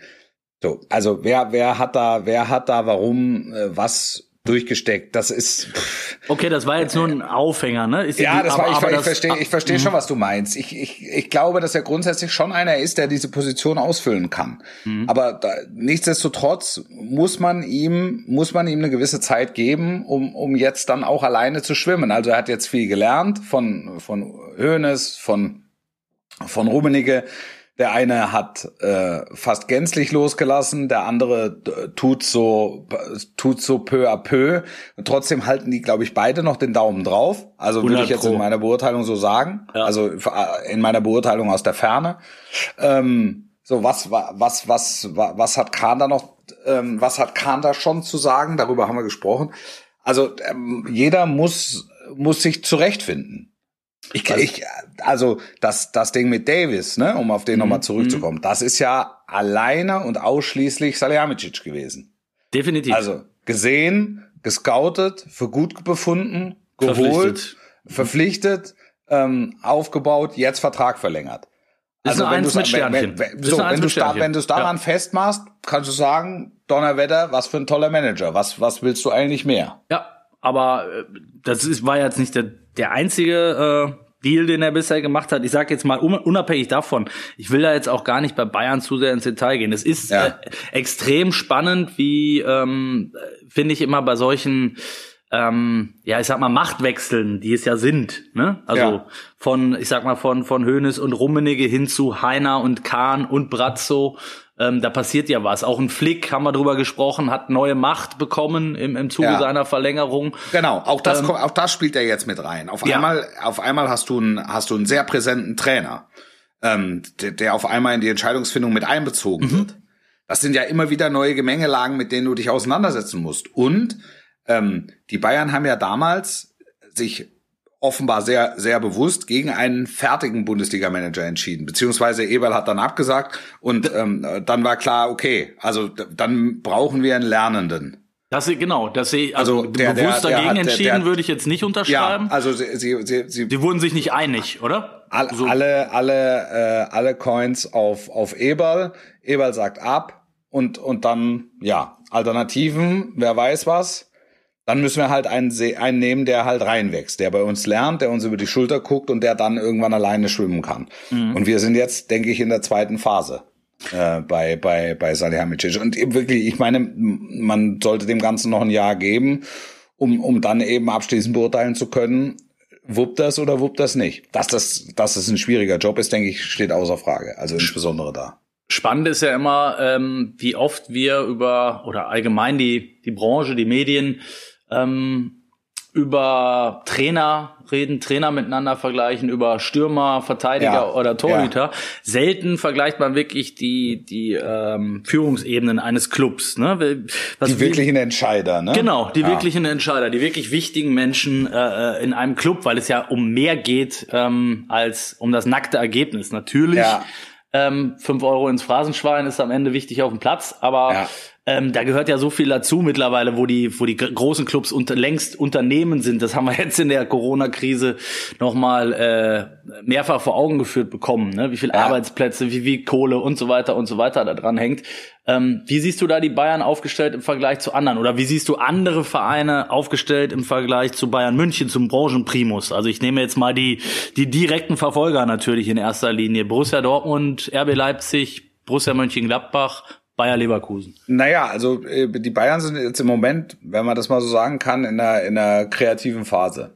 So, also wer wer hat da wer hat da warum äh, was durchgesteckt? Das ist pff, Okay, das war jetzt nur ein Aufhänger, ne? Ist ja, das war, ich, aber ich verstehe, ich verstehe schon, was du meinst. Ich, ich, ich glaube, dass er grundsätzlich schon einer ist, der diese Position ausfüllen kann. Aber da, nichtsdestotrotz muss man ihm, muss man ihm eine gewisse Zeit geben, um, um jetzt dann auch alleine zu schwimmen. Also er hat jetzt viel gelernt von, von Hoeneß, von, von Rummenigge. Der eine hat äh, fast gänzlich losgelassen, der andere äh, tut so tut so peu à peu. Und trotzdem halten die, glaube ich, beide noch den Daumen drauf. Also würde 100 ich jetzt Pro. in meiner Beurteilung so sagen. Ja. Also äh, in meiner Beurteilung aus der Ferne. Ähm, so was wa- was was wa- was hat Kahn da noch? Ähm, was hat Kahn da schon zu sagen? Darüber haben wir gesprochen. Also ähm, jeder muss muss sich zurechtfinden. Ich, ich, also das, das Ding mit Davis, ne, um auf den nochmal zurückzukommen, das ist ja alleine und ausschließlich Salihamidzic gewesen. Definitiv. Also gesehen, gescoutet, für gut befunden, geholt, Verpflichtet. verpflichtet, ähm, aufgebaut, jetzt Vertrag verlängert. Sternchen. Wenn, wenn, Ist so, wenn du wenn du's daran Ja. festmachst, kannst du sagen, Donnerwetter, was für ein toller Manager. Was, was willst du eigentlich mehr? Ja, aber äh, das ist, war jetzt nicht der, der einzige äh, Deal, den er bisher gemacht hat. Ich sage jetzt mal un- unabhängig davon, ich will da jetzt auch gar nicht bei Bayern zu sehr ins Detail gehen. Es ist Ja. äh, extrem spannend, wie ähm, finde ich immer bei solchen ähm, ja, ich sag mal, Machtwechseln, die es ja sind, ne? Also Ja. von, ich sag mal, von, von Hoeneß und Rummenigge hin zu Heiner und Kahn und Brazzo. Ähm, da passiert ja was. Auch ein Flick, haben wir drüber gesprochen, hat neue Macht bekommen im, im Zuge Ja. seiner Verlängerung. Genau, auch das, Ähm, auch das spielt er jetzt mit rein. Auf Ja. einmal, auf einmal hast du einen, hast du einen sehr präsenten Trainer, ähm, der, der auf einmal in die Entscheidungsfindung mit einbezogen Mhm. wird. Das sind ja immer wieder neue Gemengelagen, mit denen du dich auseinandersetzen musst. Und ähm, die Bayern haben ja damals sich offenbar sehr, sehr bewusst gegen einen fertigen Bundesliga-Manager entschieden. Beziehungsweise Eberl hat dann abgesagt und ähm, dann war klar, okay, also dann brauchen wir einen Lernenden. Das genau, das sehe ich, also, Also der- bewusst der dagegen der- entschieden würde ich jetzt nicht Ja, unterschreiben. also sie, sie, sie, sie Die wurden sich nicht einig, oder? All, So. Alle, alle, äh, alle Coins auf, auf Eberl. Eberl sagt ab und, und dann, ja, Alternativen, wer weiß was. Dann müssen wir halt einen, einen nehmen, der halt reinwächst, der bei uns lernt, der uns über die Schulter guckt und der dann irgendwann alleine schwimmen kann. Mhm. Und wir sind jetzt, denke ich, in der zweiten Phase. äh, bei bei bei Salihamidzic. Und wirklich, ich meine, man sollte dem Ganzen noch ein Jahr geben, um um dann eben abschließend beurteilen zu können, wuppt das oder wuppt das nicht. Dass das dass das ein schwieriger Job ist, denke ich, steht außer Frage. Also insbesondere da. Spannend ist ja immer, ähm, wie oft wir über oder allgemein die die Branche, die Medien ähm, über Trainer reden, Trainer miteinander vergleichen, über Stürmer, Verteidiger ja, oder Torhüter. Ja. Selten vergleicht man wirklich die die ähm, Führungsebenen eines Clubs. Ne? Was die wirklichen Entscheider, ne? Genau, die ja. wirklichen Entscheider, die wirklich wichtigen Menschen äh, in einem Club, weil es ja um mehr geht ähm, als um das nackte Ergebnis. Natürlich. Ja. Ähm, fünf Euro ins Phrasenschwein ist am Ende wichtig auf dem Platz, aber. Ähm, da gehört ja so viel dazu mittlerweile, wo die, wo die großen Clubs unter, längst Unternehmen sind. Das haben wir jetzt in der Corona-Krise nochmal äh, mehrfach vor Augen geführt bekommen, ne? wie viel ja. Arbeitsplätze, wie viel Kohle und so weiter und so weiter da dran hängt. Ähm, wie siehst du da die Bayern aufgestellt im Vergleich zu anderen? Oder wie siehst du andere Vereine aufgestellt im Vergleich zu Bayern München, zum Branchenprimus? Also ich nehme jetzt mal die, die direkten Verfolger natürlich in erster Linie. Borussia Dortmund, RB Leipzig, Borussia Mönchengladbach, Bayer Leverkusen. Naja, also äh, die Bayern sind jetzt im Moment, wenn man das mal so sagen kann, in einer, in einer kreativen Phase.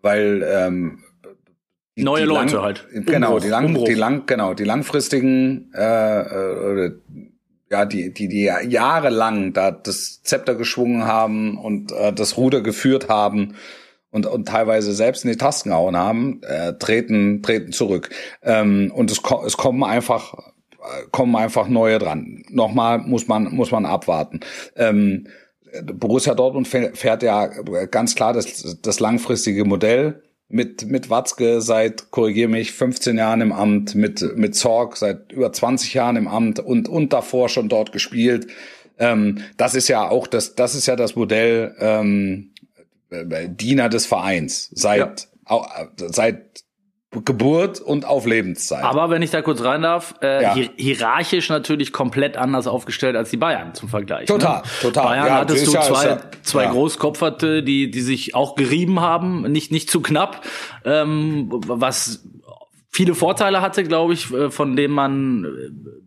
Weil ähm, die, neue die Leute lang, halt. Genau, Umbruch, die lang, Umbruch. die lang, genau, die langfristigen äh, äh, ja, die, die, die jahrelang da das Zepter geschwungen haben und äh, das Ruder geführt haben und, und teilweise selbst in die Tasten gehauen haben, äh, treten, treten zurück. Ähm, und es, es kommen einfach kommen einfach neue dran. Nochmal muss man, muss man abwarten. Ähm, Borussia Dortmund fährt ja ganz klar das, das langfristige Modell mit, mit Watzke seit, korrigier mich, 15 Jahren im Amt, mit, mit Zorg seit über 20 Jahren im Amt und, und davor schon dort gespielt. Ähm, das ist ja auch das, das ist ja das Modell, ähm, Diener des Vereins seit, ja. seit Geburt und auf Lebenszeit. Aber wenn ich da kurz rein darf, äh, ja. hier, hierarchisch natürlich komplett anders aufgestellt als die Bayern zum Vergleich. Total, ne? total. Bayern ja, hattest du ja, zwei, zwei Großkopferte, die, die sich auch gerieben haben, nicht, nicht zu knapp, ähm, was viele Vorteile hatte, glaube ich, äh, von denen man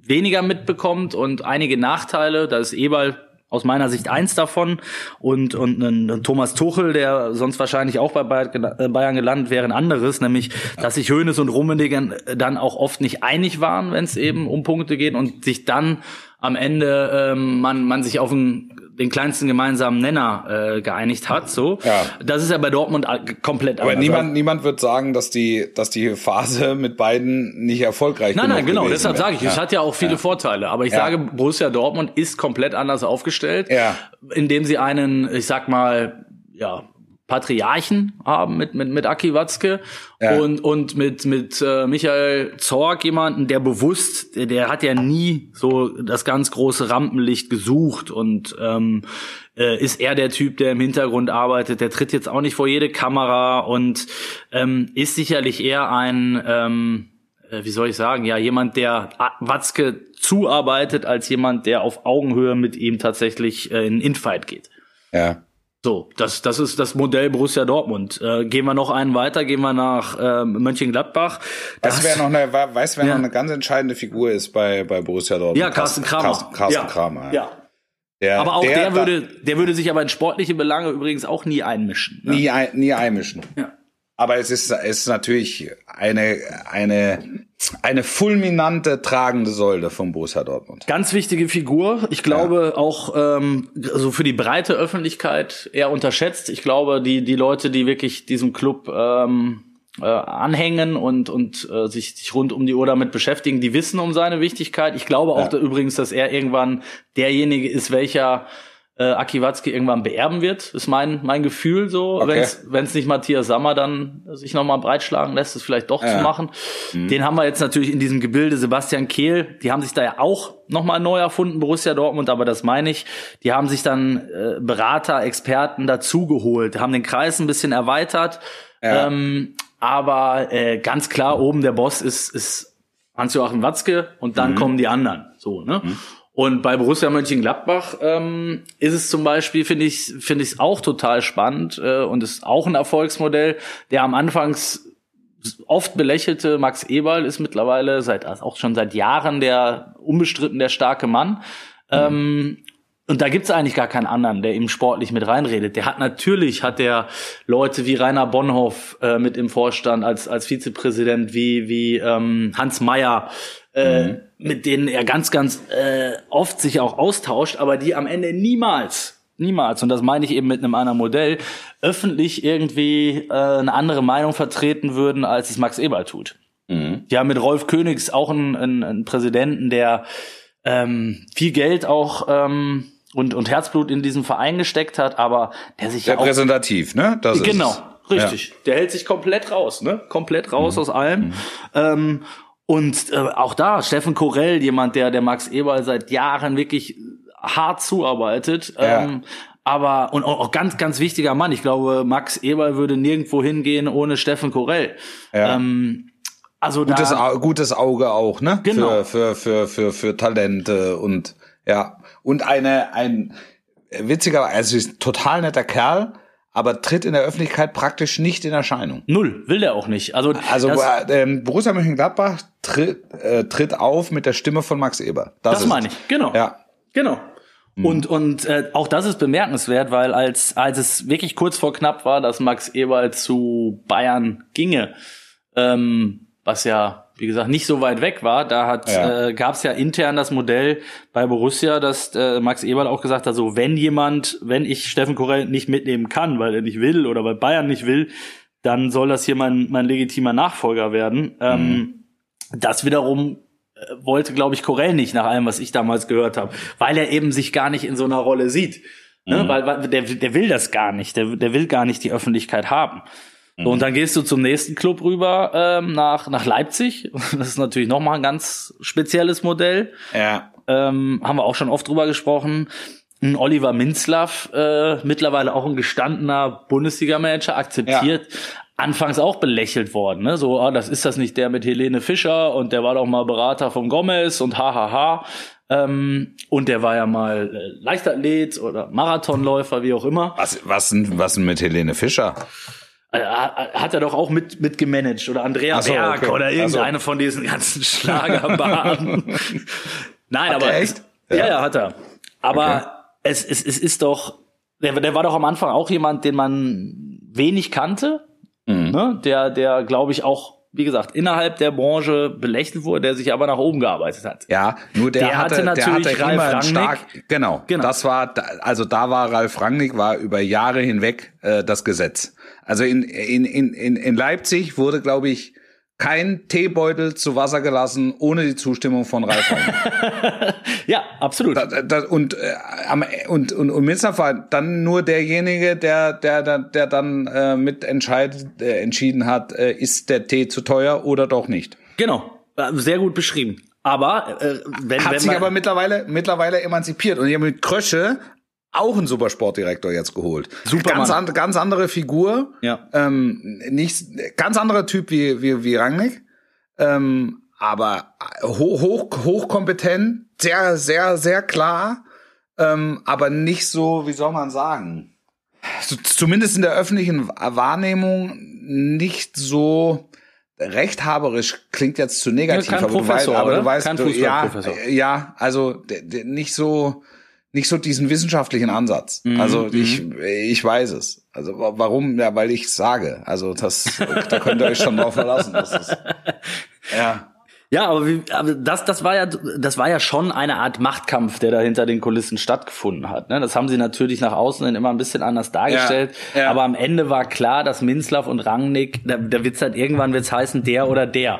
weniger mitbekommt und einige Nachteile. Da ist Eberl aus meiner Sicht eins davon. Und und ein, Thomas Tuchel, der sonst wahrscheinlich auch bei äh, Bayern gelandet wäre, ein anderes, nämlich dass sich Hoeneß und Rummenigge dann auch oft nicht einig waren, wenn es eben um Punkte geht und sich dann am Ende ähm, man man sich auf ein den kleinsten gemeinsamen Nenner äh, geeinigt hat. So, ja. das ist ja bei Dortmund komplett anders. Aber niemand, niemand wird sagen, dass die, dass die Phase mit beiden nicht erfolgreich nein, Nein, genau. Deshalb sage ich, ja. es hat ja auch viele ja. Vorteile. Aber ich sage, Borussia Dortmund ist komplett anders aufgestellt, ja. indem sie einen, ich sag mal, ja Patriarchen haben mit mit mit Aki Watzke ja. und und mit mit äh, Michael Zorg jemanden, der bewusst, der, der hat ja nie so das ganz große Rampenlicht gesucht und ähm, äh, ist er der Typ, der im Hintergrund arbeitet. Der tritt jetzt auch nicht vor jede Kamera und ähm, ist sicherlich eher ein ähm, äh, wie soll ich sagen, ja, jemand, der Watzke zuarbeitet, als jemand, der auf Augenhöhe mit ihm tatsächlich äh, in Infight geht. Ja. So, das, das ist das Modell Borussia Dortmund. Äh, gehen wir noch einen weiter, gehen wir nach äh, Mönchengladbach. Das, wäre noch eine, weißt, wer ja. noch eine ganz entscheidende Figur ist bei, bei Borussia Dortmund? Ja, Carsten Kramer. Carsten, Carsten ja. Kramer. Ja. Der, aber auch der, der würde, der würde sich aber in sportliche Belange übrigens auch nie einmischen. Ne? Nie, ein, nie einmischen. Ja. Aber es ist, es ist natürlich eine, eine, eine fulminante tragende Säule von Borussia Dortmund. Ganz wichtige Figur. Ich glaube ja. auch ähm, so für die breite Öffentlichkeit eher unterschätzt. Ich glaube, die, die Leute, die wirklich diesem Club ähm, äh, anhängen und, und äh, sich, sich rund um die Uhr damit beschäftigen, die wissen um seine Wichtigkeit. Ich glaube auch ja. da, übrigens, dass er irgendwann derjenige ist, welcher äh, Aki Watzke irgendwann beerben wird, ist mein mein Gefühl so. Okay. Wenn es nicht Matthias Sammer dann sich nochmal breitschlagen lässt, es vielleicht doch ja. zu machen. Mhm. Den haben wir jetzt natürlich in diesem Gebilde Sebastian Kehl. Die haben sich da ja auch nochmal neu erfunden, Borussia Dortmund, aber das meine ich. Die haben sich dann äh, Berater, Experten dazugeholt, haben den Kreis ein bisschen erweitert. Ja. Ähm, aber äh, ganz klar, oben der Boss ist, ist Hans-Joachim Watzke und dann mhm. kommen die anderen. So, ne? Mhm. Und bei Borussia Mönchengladbach ähm, ist es zum Beispiel, finde ich, finde ich es auch total spannend äh, und ist auch ein Erfolgsmodell, der am Anfangs oft belächelte Max Eberl ist mittlerweile seit auch schon seit Jahren der unbestritten der starke Mann. Mhm. Ähm, und da gibt's eigentlich gar keinen anderen, der ihm sportlich mit reinredet. Der hat natürlich hat der Leute wie Rainer Bonhoff äh, mit im Vorstand als als Vizepräsident, wie wie ähm, Hans Meyer, äh, mhm. mit denen er ganz ganz äh, oft sich auch austauscht, aber die am Ende niemals niemals und das meine ich eben mit einem anderen Modell öffentlich irgendwie äh, eine andere Meinung vertreten würden, als es Max Eberl tut. Mhm. Die haben mit Rolf Königs auch einen, einen, einen Präsidenten, der ähm, viel Geld auch ähm, und, und Herzblut in diesen Verein gesteckt hat, aber der sich ja Repräsentativ, ne? Das genau, ist, richtig. Ja. Der hält sich komplett raus, ne? Komplett raus mhm. aus allem. Mhm. Ähm, und äh, auch da, Steffen Korell, jemand, der der Max Eberl seit Jahren wirklich hart zuarbeitet. Ja. Ähm, aber und auch ganz, ganz wichtiger Mann. Ich glaube, Max Eberl würde nirgendwo hingehen ohne Steffen Korell. Ja. Ähm, also gutes, da, gutes Auge auch, ne? Genau. Für, für, für, für, für Talente und ja. Und eine, ein witziger, also ist total netter Kerl, aber tritt in der Öffentlichkeit praktisch nicht in Erscheinung. Null, will der auch nicht. Also, also äh, Borussia Mönchengladbach tritt, äh, tritt auf mit der Stimme von Max Eber. Das, das meine ich, genau. Ja. Genau. Mhm. Und, und äh, auch das ist bemerkenswert, weil als, als es wirklich kurz vor knapp war, dass Max Eberl zu Bayern ginge, ähm, was ja wie gesagt, nicht so weit weg war. Da hat ja. äh, gab es ja intern das Modell bei Borussia, dass äh, Max Eberl auch gesagt hat, so wenn jemand, wenn ich Steffen Korell nicht mitnehmen kann, weil er nicht will oder weil Bayern nicht will, dann soll das hier mein, mein legitimer Nachfolger werden. Ähm, mhm. Das wiederum äh, wollte, glaube ich, Korell nicht, nach allem, was ich damals gehört habe, weil er eben sich gar nicht in so einer Rolle sieht. Ne? Mhm. Weil, weil der, der will das gar nicht, der, der will gar nicht die Öffentlichkeit haben. So, und dann gehst du zum nächsten Club rüber ähm, nach nach Leipzig. Das ist natürlich noch mal ein ganz spezielles Modell. Ja. Ähm, haben wir auch schon oft drüber gesprochen. Ein Oliver Minzlaff, äh, mittlerweile auch ein gestandener Bundesliga-Manager, akzeptiert. Ja. Anfangs auch belächelt worden, ne? So, ah, das ist das nicht der mit Helene Fischer und der war doch mal Berater von Gomez und hahaha. Ähm, und der war ja mal äh, Leichtathlet oder Marathonläufer, wie auch immer. Was, was, was denn mit Helene Fischer? Äh, hat er doch auch mit, mit gemanagt oder Andrea so, Berg okay. oder irgendeine so. von diesen ganzen Schlagerbahnen. Nein, hat aber echt? Ja. ja, ja, hat er. Aber okay. es, es, es ist doch, der, der war doch am Anfang auch jemand, den man wenig kannte, mhm. ne? der, der glaube ich auch wie gesagt, innerhalb der Branche belächelt wurde, der sich aber nach oben gearbeitet hat. Ja, nur der, der hatte, hatte natürlich der hatte Ralf Rangnick. Stark, genau, genau, das war, also da war Ralf Rangnick, war über Jahre hinweg äh, das Gesetz. Also in, in, in, in Leipzig wurde, glaube ich, kein Teebeutel zu Wasser gelassen ohne die Zustimmung von Ralf Ja, absolut. Da, da, und, äh, und, und, und Minster war dann nur derjenige, der, der, der, der dann äh, mit entscheidet, äh, entschieden hat, äh, ist der Tee zu teuer oder doch nicht. Genau, äh, sehr gut beschrieben. Aber äh, wenn, hat wenn sich aber mittlerweile mittlerweile emanzipiert und hier mit Krösche auch einen Supersportdirektor jetzt geholt. Super ganz, an, ganz andere Figur. Ja. Ähm, nicht ganz anderer Typ wie wie, wie Rangnick. Ähm, aber hoch, hoch hochkompetent, sehr sehr sehr klar, ähm, aber nicht so, wie soll man sagen? Zumindest in der öffentlichen Wahrnehmung nicht so rechthaberisch klingt jetzt zu negativ, ja, aber, du weißt, aber du weißt, du, ja, ja, also nicht so nicht so diesen wissenschaftlichen Ansatz. Mhm. Also ich, mhm. ich weiß es. Also warum? Ja, weil ich sage. Also das, da könnt ihr euch schon drauf verlassen. Das ist, ja. Ja, aber, wie, aber das, das war ja, das war ja schon eine Art Machtkampf, der da hinter den Kulissen stattgefunden hat. Ne? Das haben sie natürlich nach außen hin immer ein bisschen anders dargestellt. Ja, ja. Aber am Ende war klar, dass Minzlaff und Rangnick, da, da wird's halt irgendwann wird's heißen der oder der.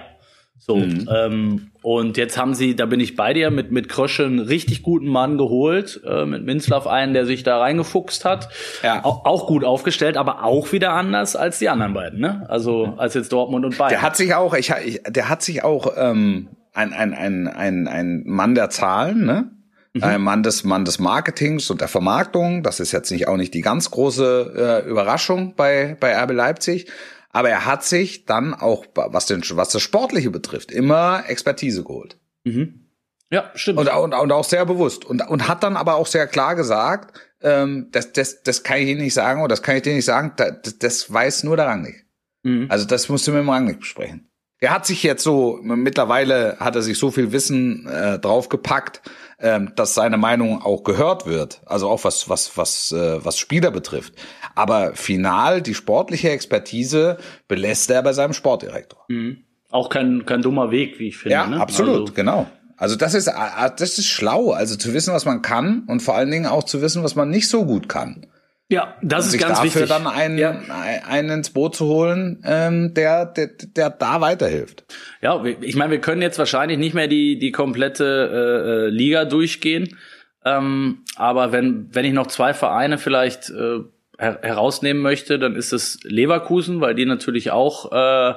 So, mhm. ähm, und jetzt haben sie, da bin ich bei dir, mit, mit Krösche einen richtig guten Mann geholt, äh, mit Minzlaff einen, der sich da reingefuchst hat. Ja. Auch, auch gut aufgestellt, aber auch wieder anders als die anderen beiden, ne? Also als jetzt Dortmund und Bayern. Der hat sich auch, ich, ich der hat sich auch ähm, ein, ein, ein, ein, ein Mann der Zahlen, ne? Mhm. Ein Mann des, Mann des Marketings und der Vermarktung. Das ist jetzt nicht auch nicht die ganz große äh, Überraschung bei, bei RB Leipzig. Aber er hat sich dann auch, was, den, was das Sportliche betrifft, immer Expertise geholt. Mhm. Ja, stimmt. Und, und, und auch sehr bewusst. Und, und hat dann aber auch sehr klar gesagt, ähm, das, das, das kann ich Ihnen nicht sagen oder das kann ich dir nicht sagen, das, das weiß nur der Rang nicht. Mhm. Also das musst du mit dem Rangnick besprechen. Er hat sich jetzt so, mittlerweile hat er sich so viel Wissen äh, draufgepackt, ähm, dass seine Meinung auch gehört wird. Also auch was, was, was, äh, was Spieler betrifft. Aber final, die sportliche Expertise belässt er bei seinem Sportdirektor. Mhm. Auch kein, kein dummer Weg, wie ich finde. Ja, ne? absolut, also, genau. Also das ist, äh, das ist schlau, also zu wissen, was man kann und vor allen Dingen auch zu wissen, was man nicht so gut kann. Ja, das ist ganz wichtig. dann einen, ja. einen ins Boot zu holen, ähm, der, der, der da weiterhilft. Ja, ich meine, wir können jetzt wahrscheinlich nicht mehr die, die komplette äh, Liga durchgehen. Ähm, aber wenn, wenn ich noch zwei Vereine vielleicht äh, her herausnehmen möchte, dann ist es Leverkusen, weil die natürlich auch äh,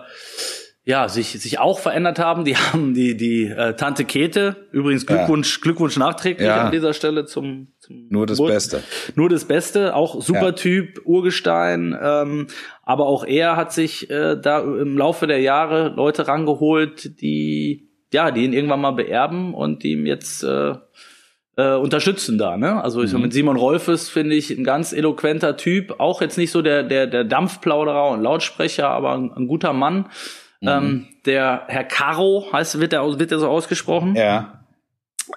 ja, sich, sich auch verändert haben. Die haben die, die äh, Tante Kete, übrigens Glückwunsch, ja. Glückwunsch nachträglich ja. an dieser Stelle zum, zum Nur das Geburt. Beste. Nur das Beste, auch super ja. Typ, Urgestein, ähm, aber auch er hat sich äh, da im Laufe der Jahre Leute rangeholt, die ja, die ihn irgendwann mal beerben und die ihm jetzt äh, äh, unterstützen da, ne? Also ich mhm. mit Simon Rolfes finde ich ein ganz eloquenter Typ, auch jetzt nicht so der der der Dampfplauderer und Lautsprecher, aber ein, ein guter Mann. Mhm. Ähm, der Herr Caro heißt, wird er wird er so ausgesprochen? Ja.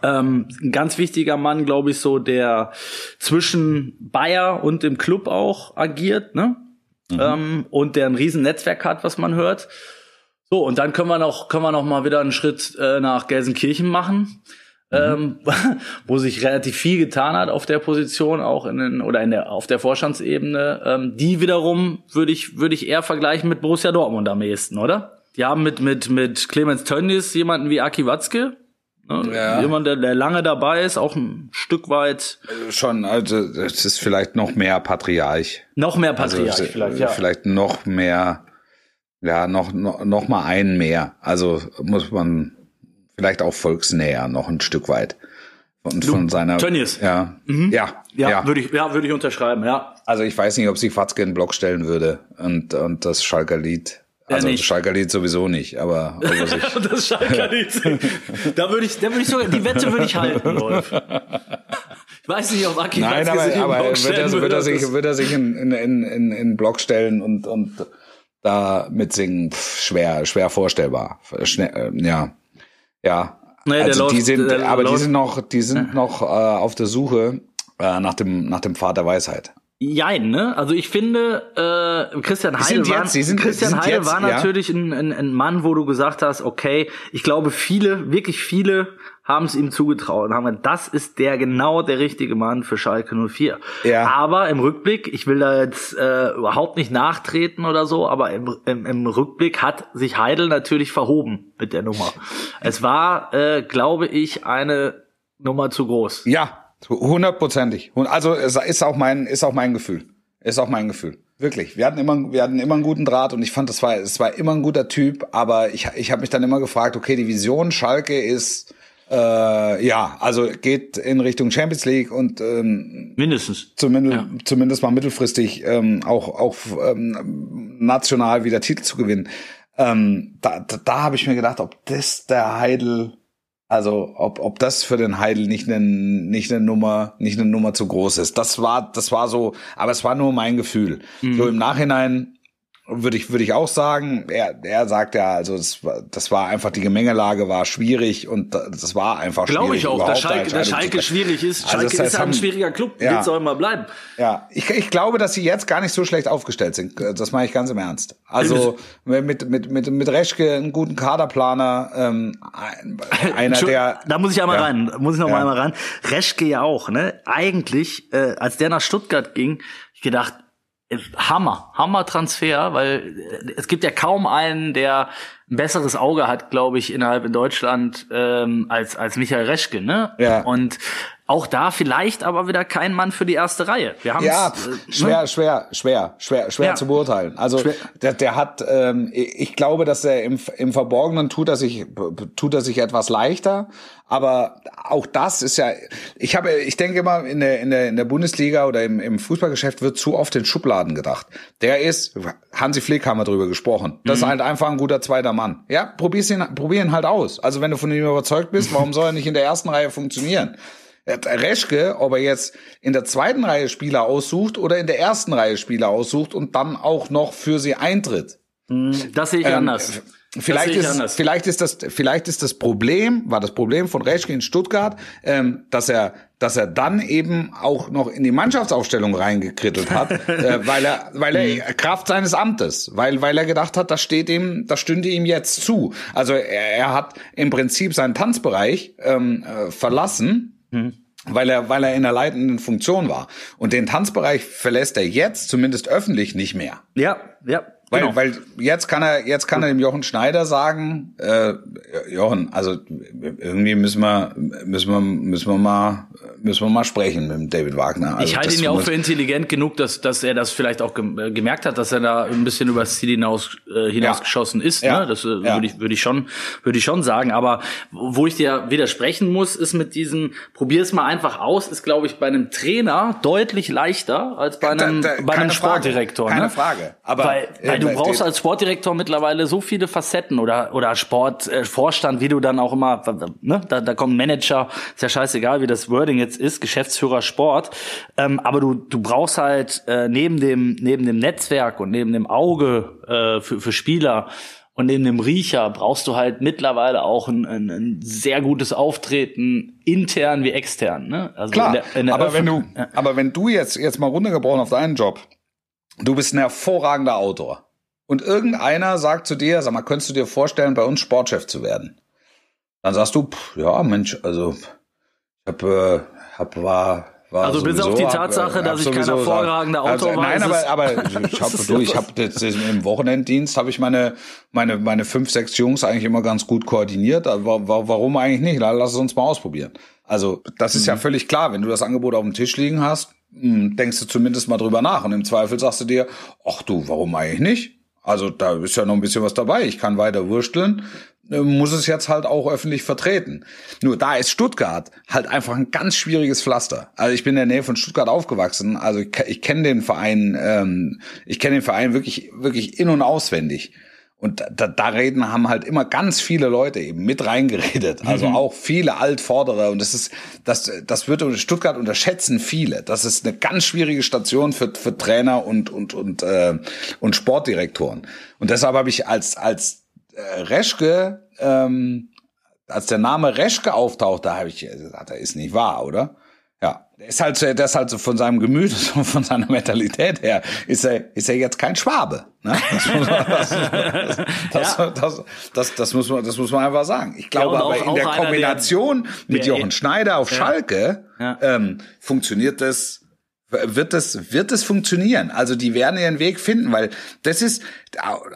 Ähm, ein ganz wichtiger Mann, glaube ich, so der zwischen Bayer und dem Club auch agiert, ne? Mhm. Ähm, und der ein riesen Netzwerk hat, was man hört. So und dann können wir noch können wir noch mal wieder einen Schritt äh, nach Gelsenkirchen machen. Mhm. Ähm, wo sich relativ viel getan hat auf der Position, auch in den, oder in der, auf der Vorstandsebene. Ähm, die wiederum würde ich, würde ich eher vergleichen mit Borussia Dortmund am ehesten, oder? Die haben mit, mit, mit Clemens Tönnies jemanden wie Aki Watzke. Ne? Ja. Jemand, der, der lange dabei ist, auch ein Stück weit. Schon, also, es ist vielleicht noch mehr Patriarch. Noch mehr Patriarch, also, vielleicht, ja. Vielleicht noch mehr, ja, noch, noch, noch mal einen mehr. Also, muss man, vielleicht auch volksnäher noch ein Stück weit. Und von du, seiner. Tönnies. Ja. Mhm. Ja. Ja, ja. würde ich, ja, würde ich unterschreiben, ja. Also ich weiß nicht, ob sich Fatzke in den Block stellen würde und, und das Schalker Lied. Also Ja, das nicht. Schalker Lied sowieso nicht, aber er sich, das Schalker Lied. da würde ich, da würde ich sogar, die Wette würde ich halten, Rolf. Ich weiß nicht, ob Aki Nein, aber, sich aber wird, er, wird würde. er sich, wird er sich in, in, in, in, in den Block stellen und, und da mitsingen? Pff, schwer, schwer vorstellbar. Schnell, äh, ja. Ja. Der also die läuft- sind, der aber die läuft- sind noch, die sind noch äh, auf der Suche äh, nach dem, nach dem Pfad der Weisheit. Jein, ne? Also ich finde, äh, Christian Die Heidel sind war, jetzt- die sind- Christian die sind Heidel jetzt, war ja. natürlich ein, ein, ein Mann, wo du gesagt hast, okay, ich glaube, viele, wirklich viele haben es ihm zugetraut und haben gesagt, das ist der genau der richtige Mann für Schalke 04. Ja. Aber im Rückblick, ich will da jetzt äh, überhaupt nicht nachtreten oder so, aber im, im, im Rückblick hat sich Heidel natürlich verhoben mit der Nummer. Es war, äh, glaube ich, eine Nummer zu groß. Ja, hundertprozentig. Und Also ist auch mein, ist auch mein Gefühl. Ist auch mein Gefühl. Wirklich. Wir hatten immer, wir hatten immer einen guten Draht und ich fand, das war, es war immer ein guter Typ. Aber ich, ich habe mich dann immer gefragt, okay, die Vision Schalke ist äh, ja, also geht in Richtung Champions League und ähm, Mindestens. zumindest, Ja. zumindest mal mittelfristig ähm, auch, auch ähm, national wieder Titel zu gewinnen. Ähm, da da, da habe ich mir gedacht, ob das der Heidel, also ob, ob das für den Heidel nicht eine nicht eine Nummer nicht eine Nummer zu groß ist. Das war das war so, aber es war nur mein Gefühl. Mhm. So im Nachhinein würde ich würde ich auch sagen, er er sagt ja, also das war, das war einfach die Gemengelage war schwierig und das war einfach Glaube schwierig. ich auch, dass Schalke, dass zu Schalke schwierig ist. Also Schalke das ist heißt, ein haben- schwieriger Club. Ja. Wird's auch immer bleiben. Ja, ich, ich glaube, dass sie jetzt gar nicht so schlecht aufgestellt sind. Das meine ich ganz im Ernst. Also mit mit mit mit Reschke einen guten Kaderplaner, ähm, ein- einer der da muss ich einmal Ja. rein, muss ich noch Ja. mal einmal rein. Reschke ja auch, ne? Eigentlich, äh, als der nach Stuttgart ging, ich gedacht, Hammer, Hammer Transfer, weil äh, es gibt ja kaum einen, der ein besseres Auge hat, glaube ich, innerhalb in Deutschland ähm, als als Michael Reschke, ne? Ja. Und auch da vielleicht aber wieder kein Mann für die erste Reihe. Wir haben Ja, pff, schwer, schwer, schwer, schwer, schwer Ja. zu beurteilen. Also Schwer. der, der hat, ähm, ich glaube, dass er im, im Verborgenen tut er sich, tut er sich etwas leichter. Aber auch das ist ja, ich habe, ich denke immer in der in der in der Bundesliga oder im, im Fußballgeschäft wird zu oft in Schubladen gedacht. Der ist, Hansi Flick haben wir drüber gesprochen. Das ist halt einfach ein guter zweiter Mann. Ja, probier's ihn, probier ihn halt aus. Also wenn du von ihm überzeugt bist, warum soll er nicht in der ersten Reihe funktionieren? Reschke, ob er jetzt in der zweiten Reihe Spieler aussucht oder in der ersten Reihe Spieler aussucht und dann auch noch für sie eintritt. Das sehe ich Ähm, anders. Vielleicht sehe ich ist, anders. vielleicht ist das, vielleicht ist das Problem, war das Problem von Reschke in Stuttgart, ähm, dass er, dass er dann eben auch noch in die Mannschaftsaufstellung reingekrittelt hat, äh, weil er, weil er Kraft seines Amtes, weil, weil er gedacht hat, das steht ihm, das stünde ihm jetzt zu. Also er, er hat im Prinzip seinen Tanzbereich ähm, äh, verlassen. Mhm. Weil er, weil er in der leitenden Funktion war. Und den Tanzbereich verlässt er jetzt, zumindest öffentlich, nicht mehr. Ja, ja. Weil, genau. weil jetzt kann er, jetzt kann er dem Jochen Schneider sagen, äh, Jochen, also irgendwie müssen wir, müssen wir, müssen wir mal, müssen wir mal sprechen mit David Wagner. Also ich halte das ihn ja auch für intelligent genug, dass, dass er das vielleicht auch äh, gemerkt hat, dass er da ein bisschen übers Ziel hinaus, äh, hinausgeschossen ist. Ja. Ne? Das äh, Ja. würde ich, würde ich schon, würde ich schon sagen. Aber wo ich dir widersprechen muss, ist mit diesem, probier es mal einfach aus, ist, glaube ich, bei einem Trainer deutlich leichter als bei Da- einem, da- bei einem keine Frage. Sportdirektor. Keine ne? Frage. Aber, weil, weil du brauchst als Sportdirektor mittlerweile so viele Facetten oder oder Sportvorstand, äh, wie du dann auch immer, ne, da, da kommt ein Manager, ist ja scheißegal, wie das Wording jetzt ist, Geschäftsführer Sport, ähm, aber du du brauchst halt äh, neben dem neben dem Netzwerk und neben dem Auge äh, für für Spieler und neben dem Riecher brauchst du halt mittlerweile auch ein, ein, ein sehr gutes Auftreten, intern wie extern. Ne? Also Klar, in der, in der aber wenn du, aber wenn du jetzt, jetzt mal runtergebrochen auf deinen Job, du bist ein hervorragender Autor und irgendeiner sagt zu dir, sag mal, könntest du dir vorstellen, bei uns Sportchef zu werden? Dann sagst du, pff, ja, Mensch, also, ich hab, äh, hab, war, war Also bis sowieso, auf die hab, Tatsache, hab dass ich kein hervorragender Autor war, Nein, ist aber, aber ich habe, du, ich habe jetzt im Wochenenddienst habe ich meine, meine, meine fünf, sechs Jungs eigentlich immer ganz gut koordiniert. Wa- warum eigentlich nicht? Lass es uns mal ausprobieren. Also das ist ja Mhm. völlig klar, wenn du das Angebot auf dem Tisch liegen hast, hm, denkst du zumindest mal drüber nach und im Zweifel sagst du dir, ach du, warum eigentlich nicht? Also da ist ja noch ein bisschen was dabei. Ich kann weiter wursteln, äh, muss es jetzt halt auch öffentlich vertreten. Nur da ist Stuttgart halt einfach ein ganz schwieriges Pflaster. Also ich bin in der Nähe von Stuttgart aufgewachsen. Also ich, ich kenne den Verein, ähm, ich kenne den Verein wirklich wirklich in und auswendig. Und da, da reden haben halt immer ganz viele Leute eben mit reingeredet. Also auch viele Altvorderer. Und das ist, das, das wird Stuttgart unterschätzen viele. Das ist eine ganz schwierige Station für, für Trainer und, und, und, äh, und Sportdirektoren. Und deshalb habe ich als, als äh, Reschke, ähm, als der Name Reschke auftaucht, da habe ich gesagt, das ist nicht wahr, oder? Ja, ist halt, so- der ist halt so von seinem Gemüt und von seiner Mentalität her, ist er, ist er jetzt kein Schwabe. Ne? Das, muss man, das, das, das, das, das, das, muss man, das muss man einfach sagen. Ich glaube aber auch- in der Kombination mit der- Jochen Schneider auf Schalke Ja. ähm, funktioniert das wird es wird es funktionieren. Also die werden ihren Weg finden, weil das ist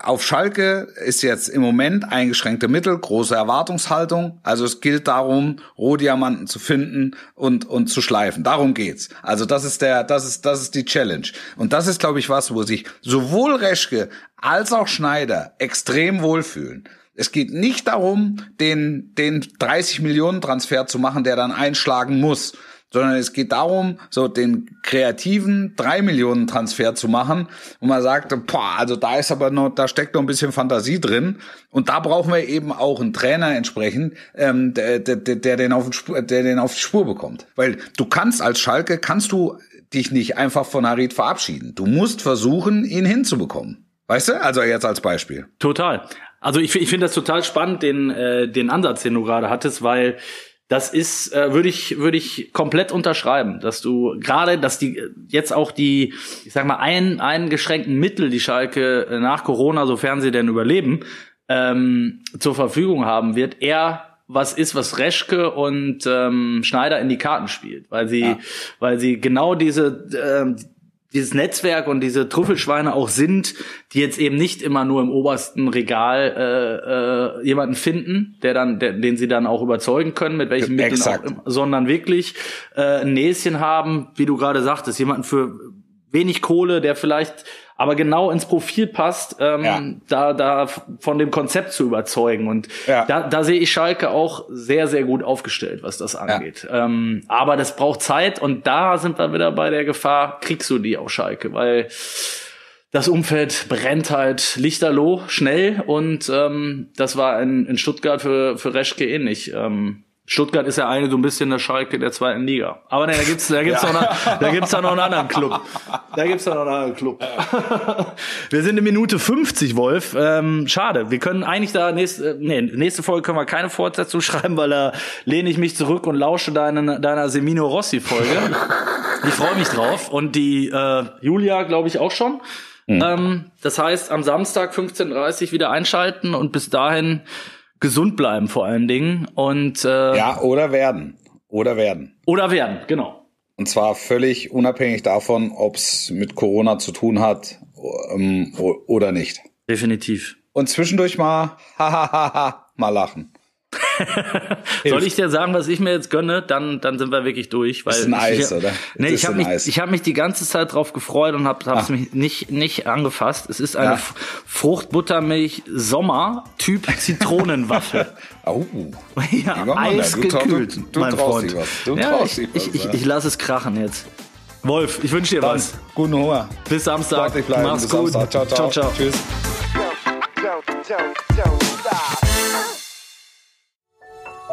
auf Schalke ist jetzt im Moment eingeschränkte Mittel, große Erwartungshaltung. Also es gilt darum, Rohdiamanten zu finden und und zu schleifen. Darum geht's. Also das ist der das ist das ist die Challenge. Und das ist glaube ich was, wo sich sowohl Reschke als auch Schneider extrem wohlfühlen. Es geht nicht darum, den, den 30 Millionen Transfer zu machen, der dann einschlagen muss, sondern es geht darum, so den kreativen 3 Millionen Transfer zu machen, wo man sagt, boah, also da ist aber noch, da steckt noch ein bisschen Fantasie drin und da brauchen wir eben auch einen Trainer entsprechend, ähm, der, der, der, den auf Spur, der den auf die Spur bekommt, weil du kannst als Schalke kannst du dich nicht einfach von Harid verabschieden. Du musst versuchen, ihn hinzubekommen. Weißt du? Also jetzt als Beispiel. Total. Also ich, ich finde das total spannend, den, äh, den Ansatz, den du gerade hattest, weil das ist, äh, würde ich, würde ich komplett unterschreiben, dass du gerade, dass die äh, jetzt auch die, ich sag mal, ein, eingeschränkten Mittel, die Schalke äh, nach Corona, sofern sie denn überleben, ähm, zur Verfügung haben wird, eher was ist, was Reschke und ähm, Schneider in die Karten spielt, weil sie, Ja. weil sie genau diese ähm, dieses Netzwerk und diese Trüffelschweine auch sind, die jetzt eben nicht immer nur im obersten Regal äh, äh, jemanden finden, der dann, der, den sie dann auch überzeugen können, mit welchen Mitteln Exakt. auch sondern wirklich äh, ein Näschen haben, wie du gerade sagtest, jemanden für wenig Kohle, der vielleicht aber genau ins Profil passt, ähm, Ja. da, da von dem Konzept zu überzeugen. Und Ja. da, da sehe ich Schalke auch sehr, sehr gut aufgestellt, was das angeht. Ähm, aber das braucht Zeit und da sind wir wieder bei der Gefahr, kriegst du die auf Schalke, weil das Umfeld brennt halt lichterloh, schnell und ähm, das war in, in Stuttgart für, für Reschke ähnlich. Ähm, Stuttgart ist ja eine so ein bisschen der Schalke der zweiten Liga. Aber nee, da gibt's, da gibt's ja. noch, eine, da gibt's da noch einen anderen Club. Da gibt's da noch einen anderen Club. wir sind in Minute 50, Wolf. Ähm, schade. Wir können eigentlich da nächste, nee, nächste Folge können wir keine Fortsetzung schreiben, weil da lehne ich mich zurück und lausche deine, deiner Semino Rossi Folge. ich freue mich drauf. Und die äh, Julia, glaube ich, auch schon. Mhm. Ähm, das heißt, am Samstag 15.30 Uhr wieder einschalten und bis dahin gesund bleiben vor allen Dingen. Und äh, ja, oder werden. Oder werden. Oder werden, genau. Und zwar völlig unabhängig davon, ob es mit Corona zu tun hat ähm, oder nicht. Definitiv. Und zwischendurch mal, hahaha, mal lachen. Soll ich dir sagen, was ich mir jetzt gönne? Dann, dann sind wir wirklich durch. Weil ist ein Eis, ich, oder? Nee, ich habe mich, Eis. ich hab mich die ganze Zeit drauf gefreut und habe es mich nicht, nicht angefasst. Es ist eine ja. Fruchtbuttermilch Sommer Typ Zitronenwaffel. oh. ja, eisgekühlt, mein Freund. Du ja, ich, ich, ich, ich lasse es krachen jetzt. Wolf, ich wünsche dir Dann, was. Guten Hunger. Bis Samstag. Mach's Bis gut. Samstag. Ciao, ciao. ciao, ciao. Tschüss.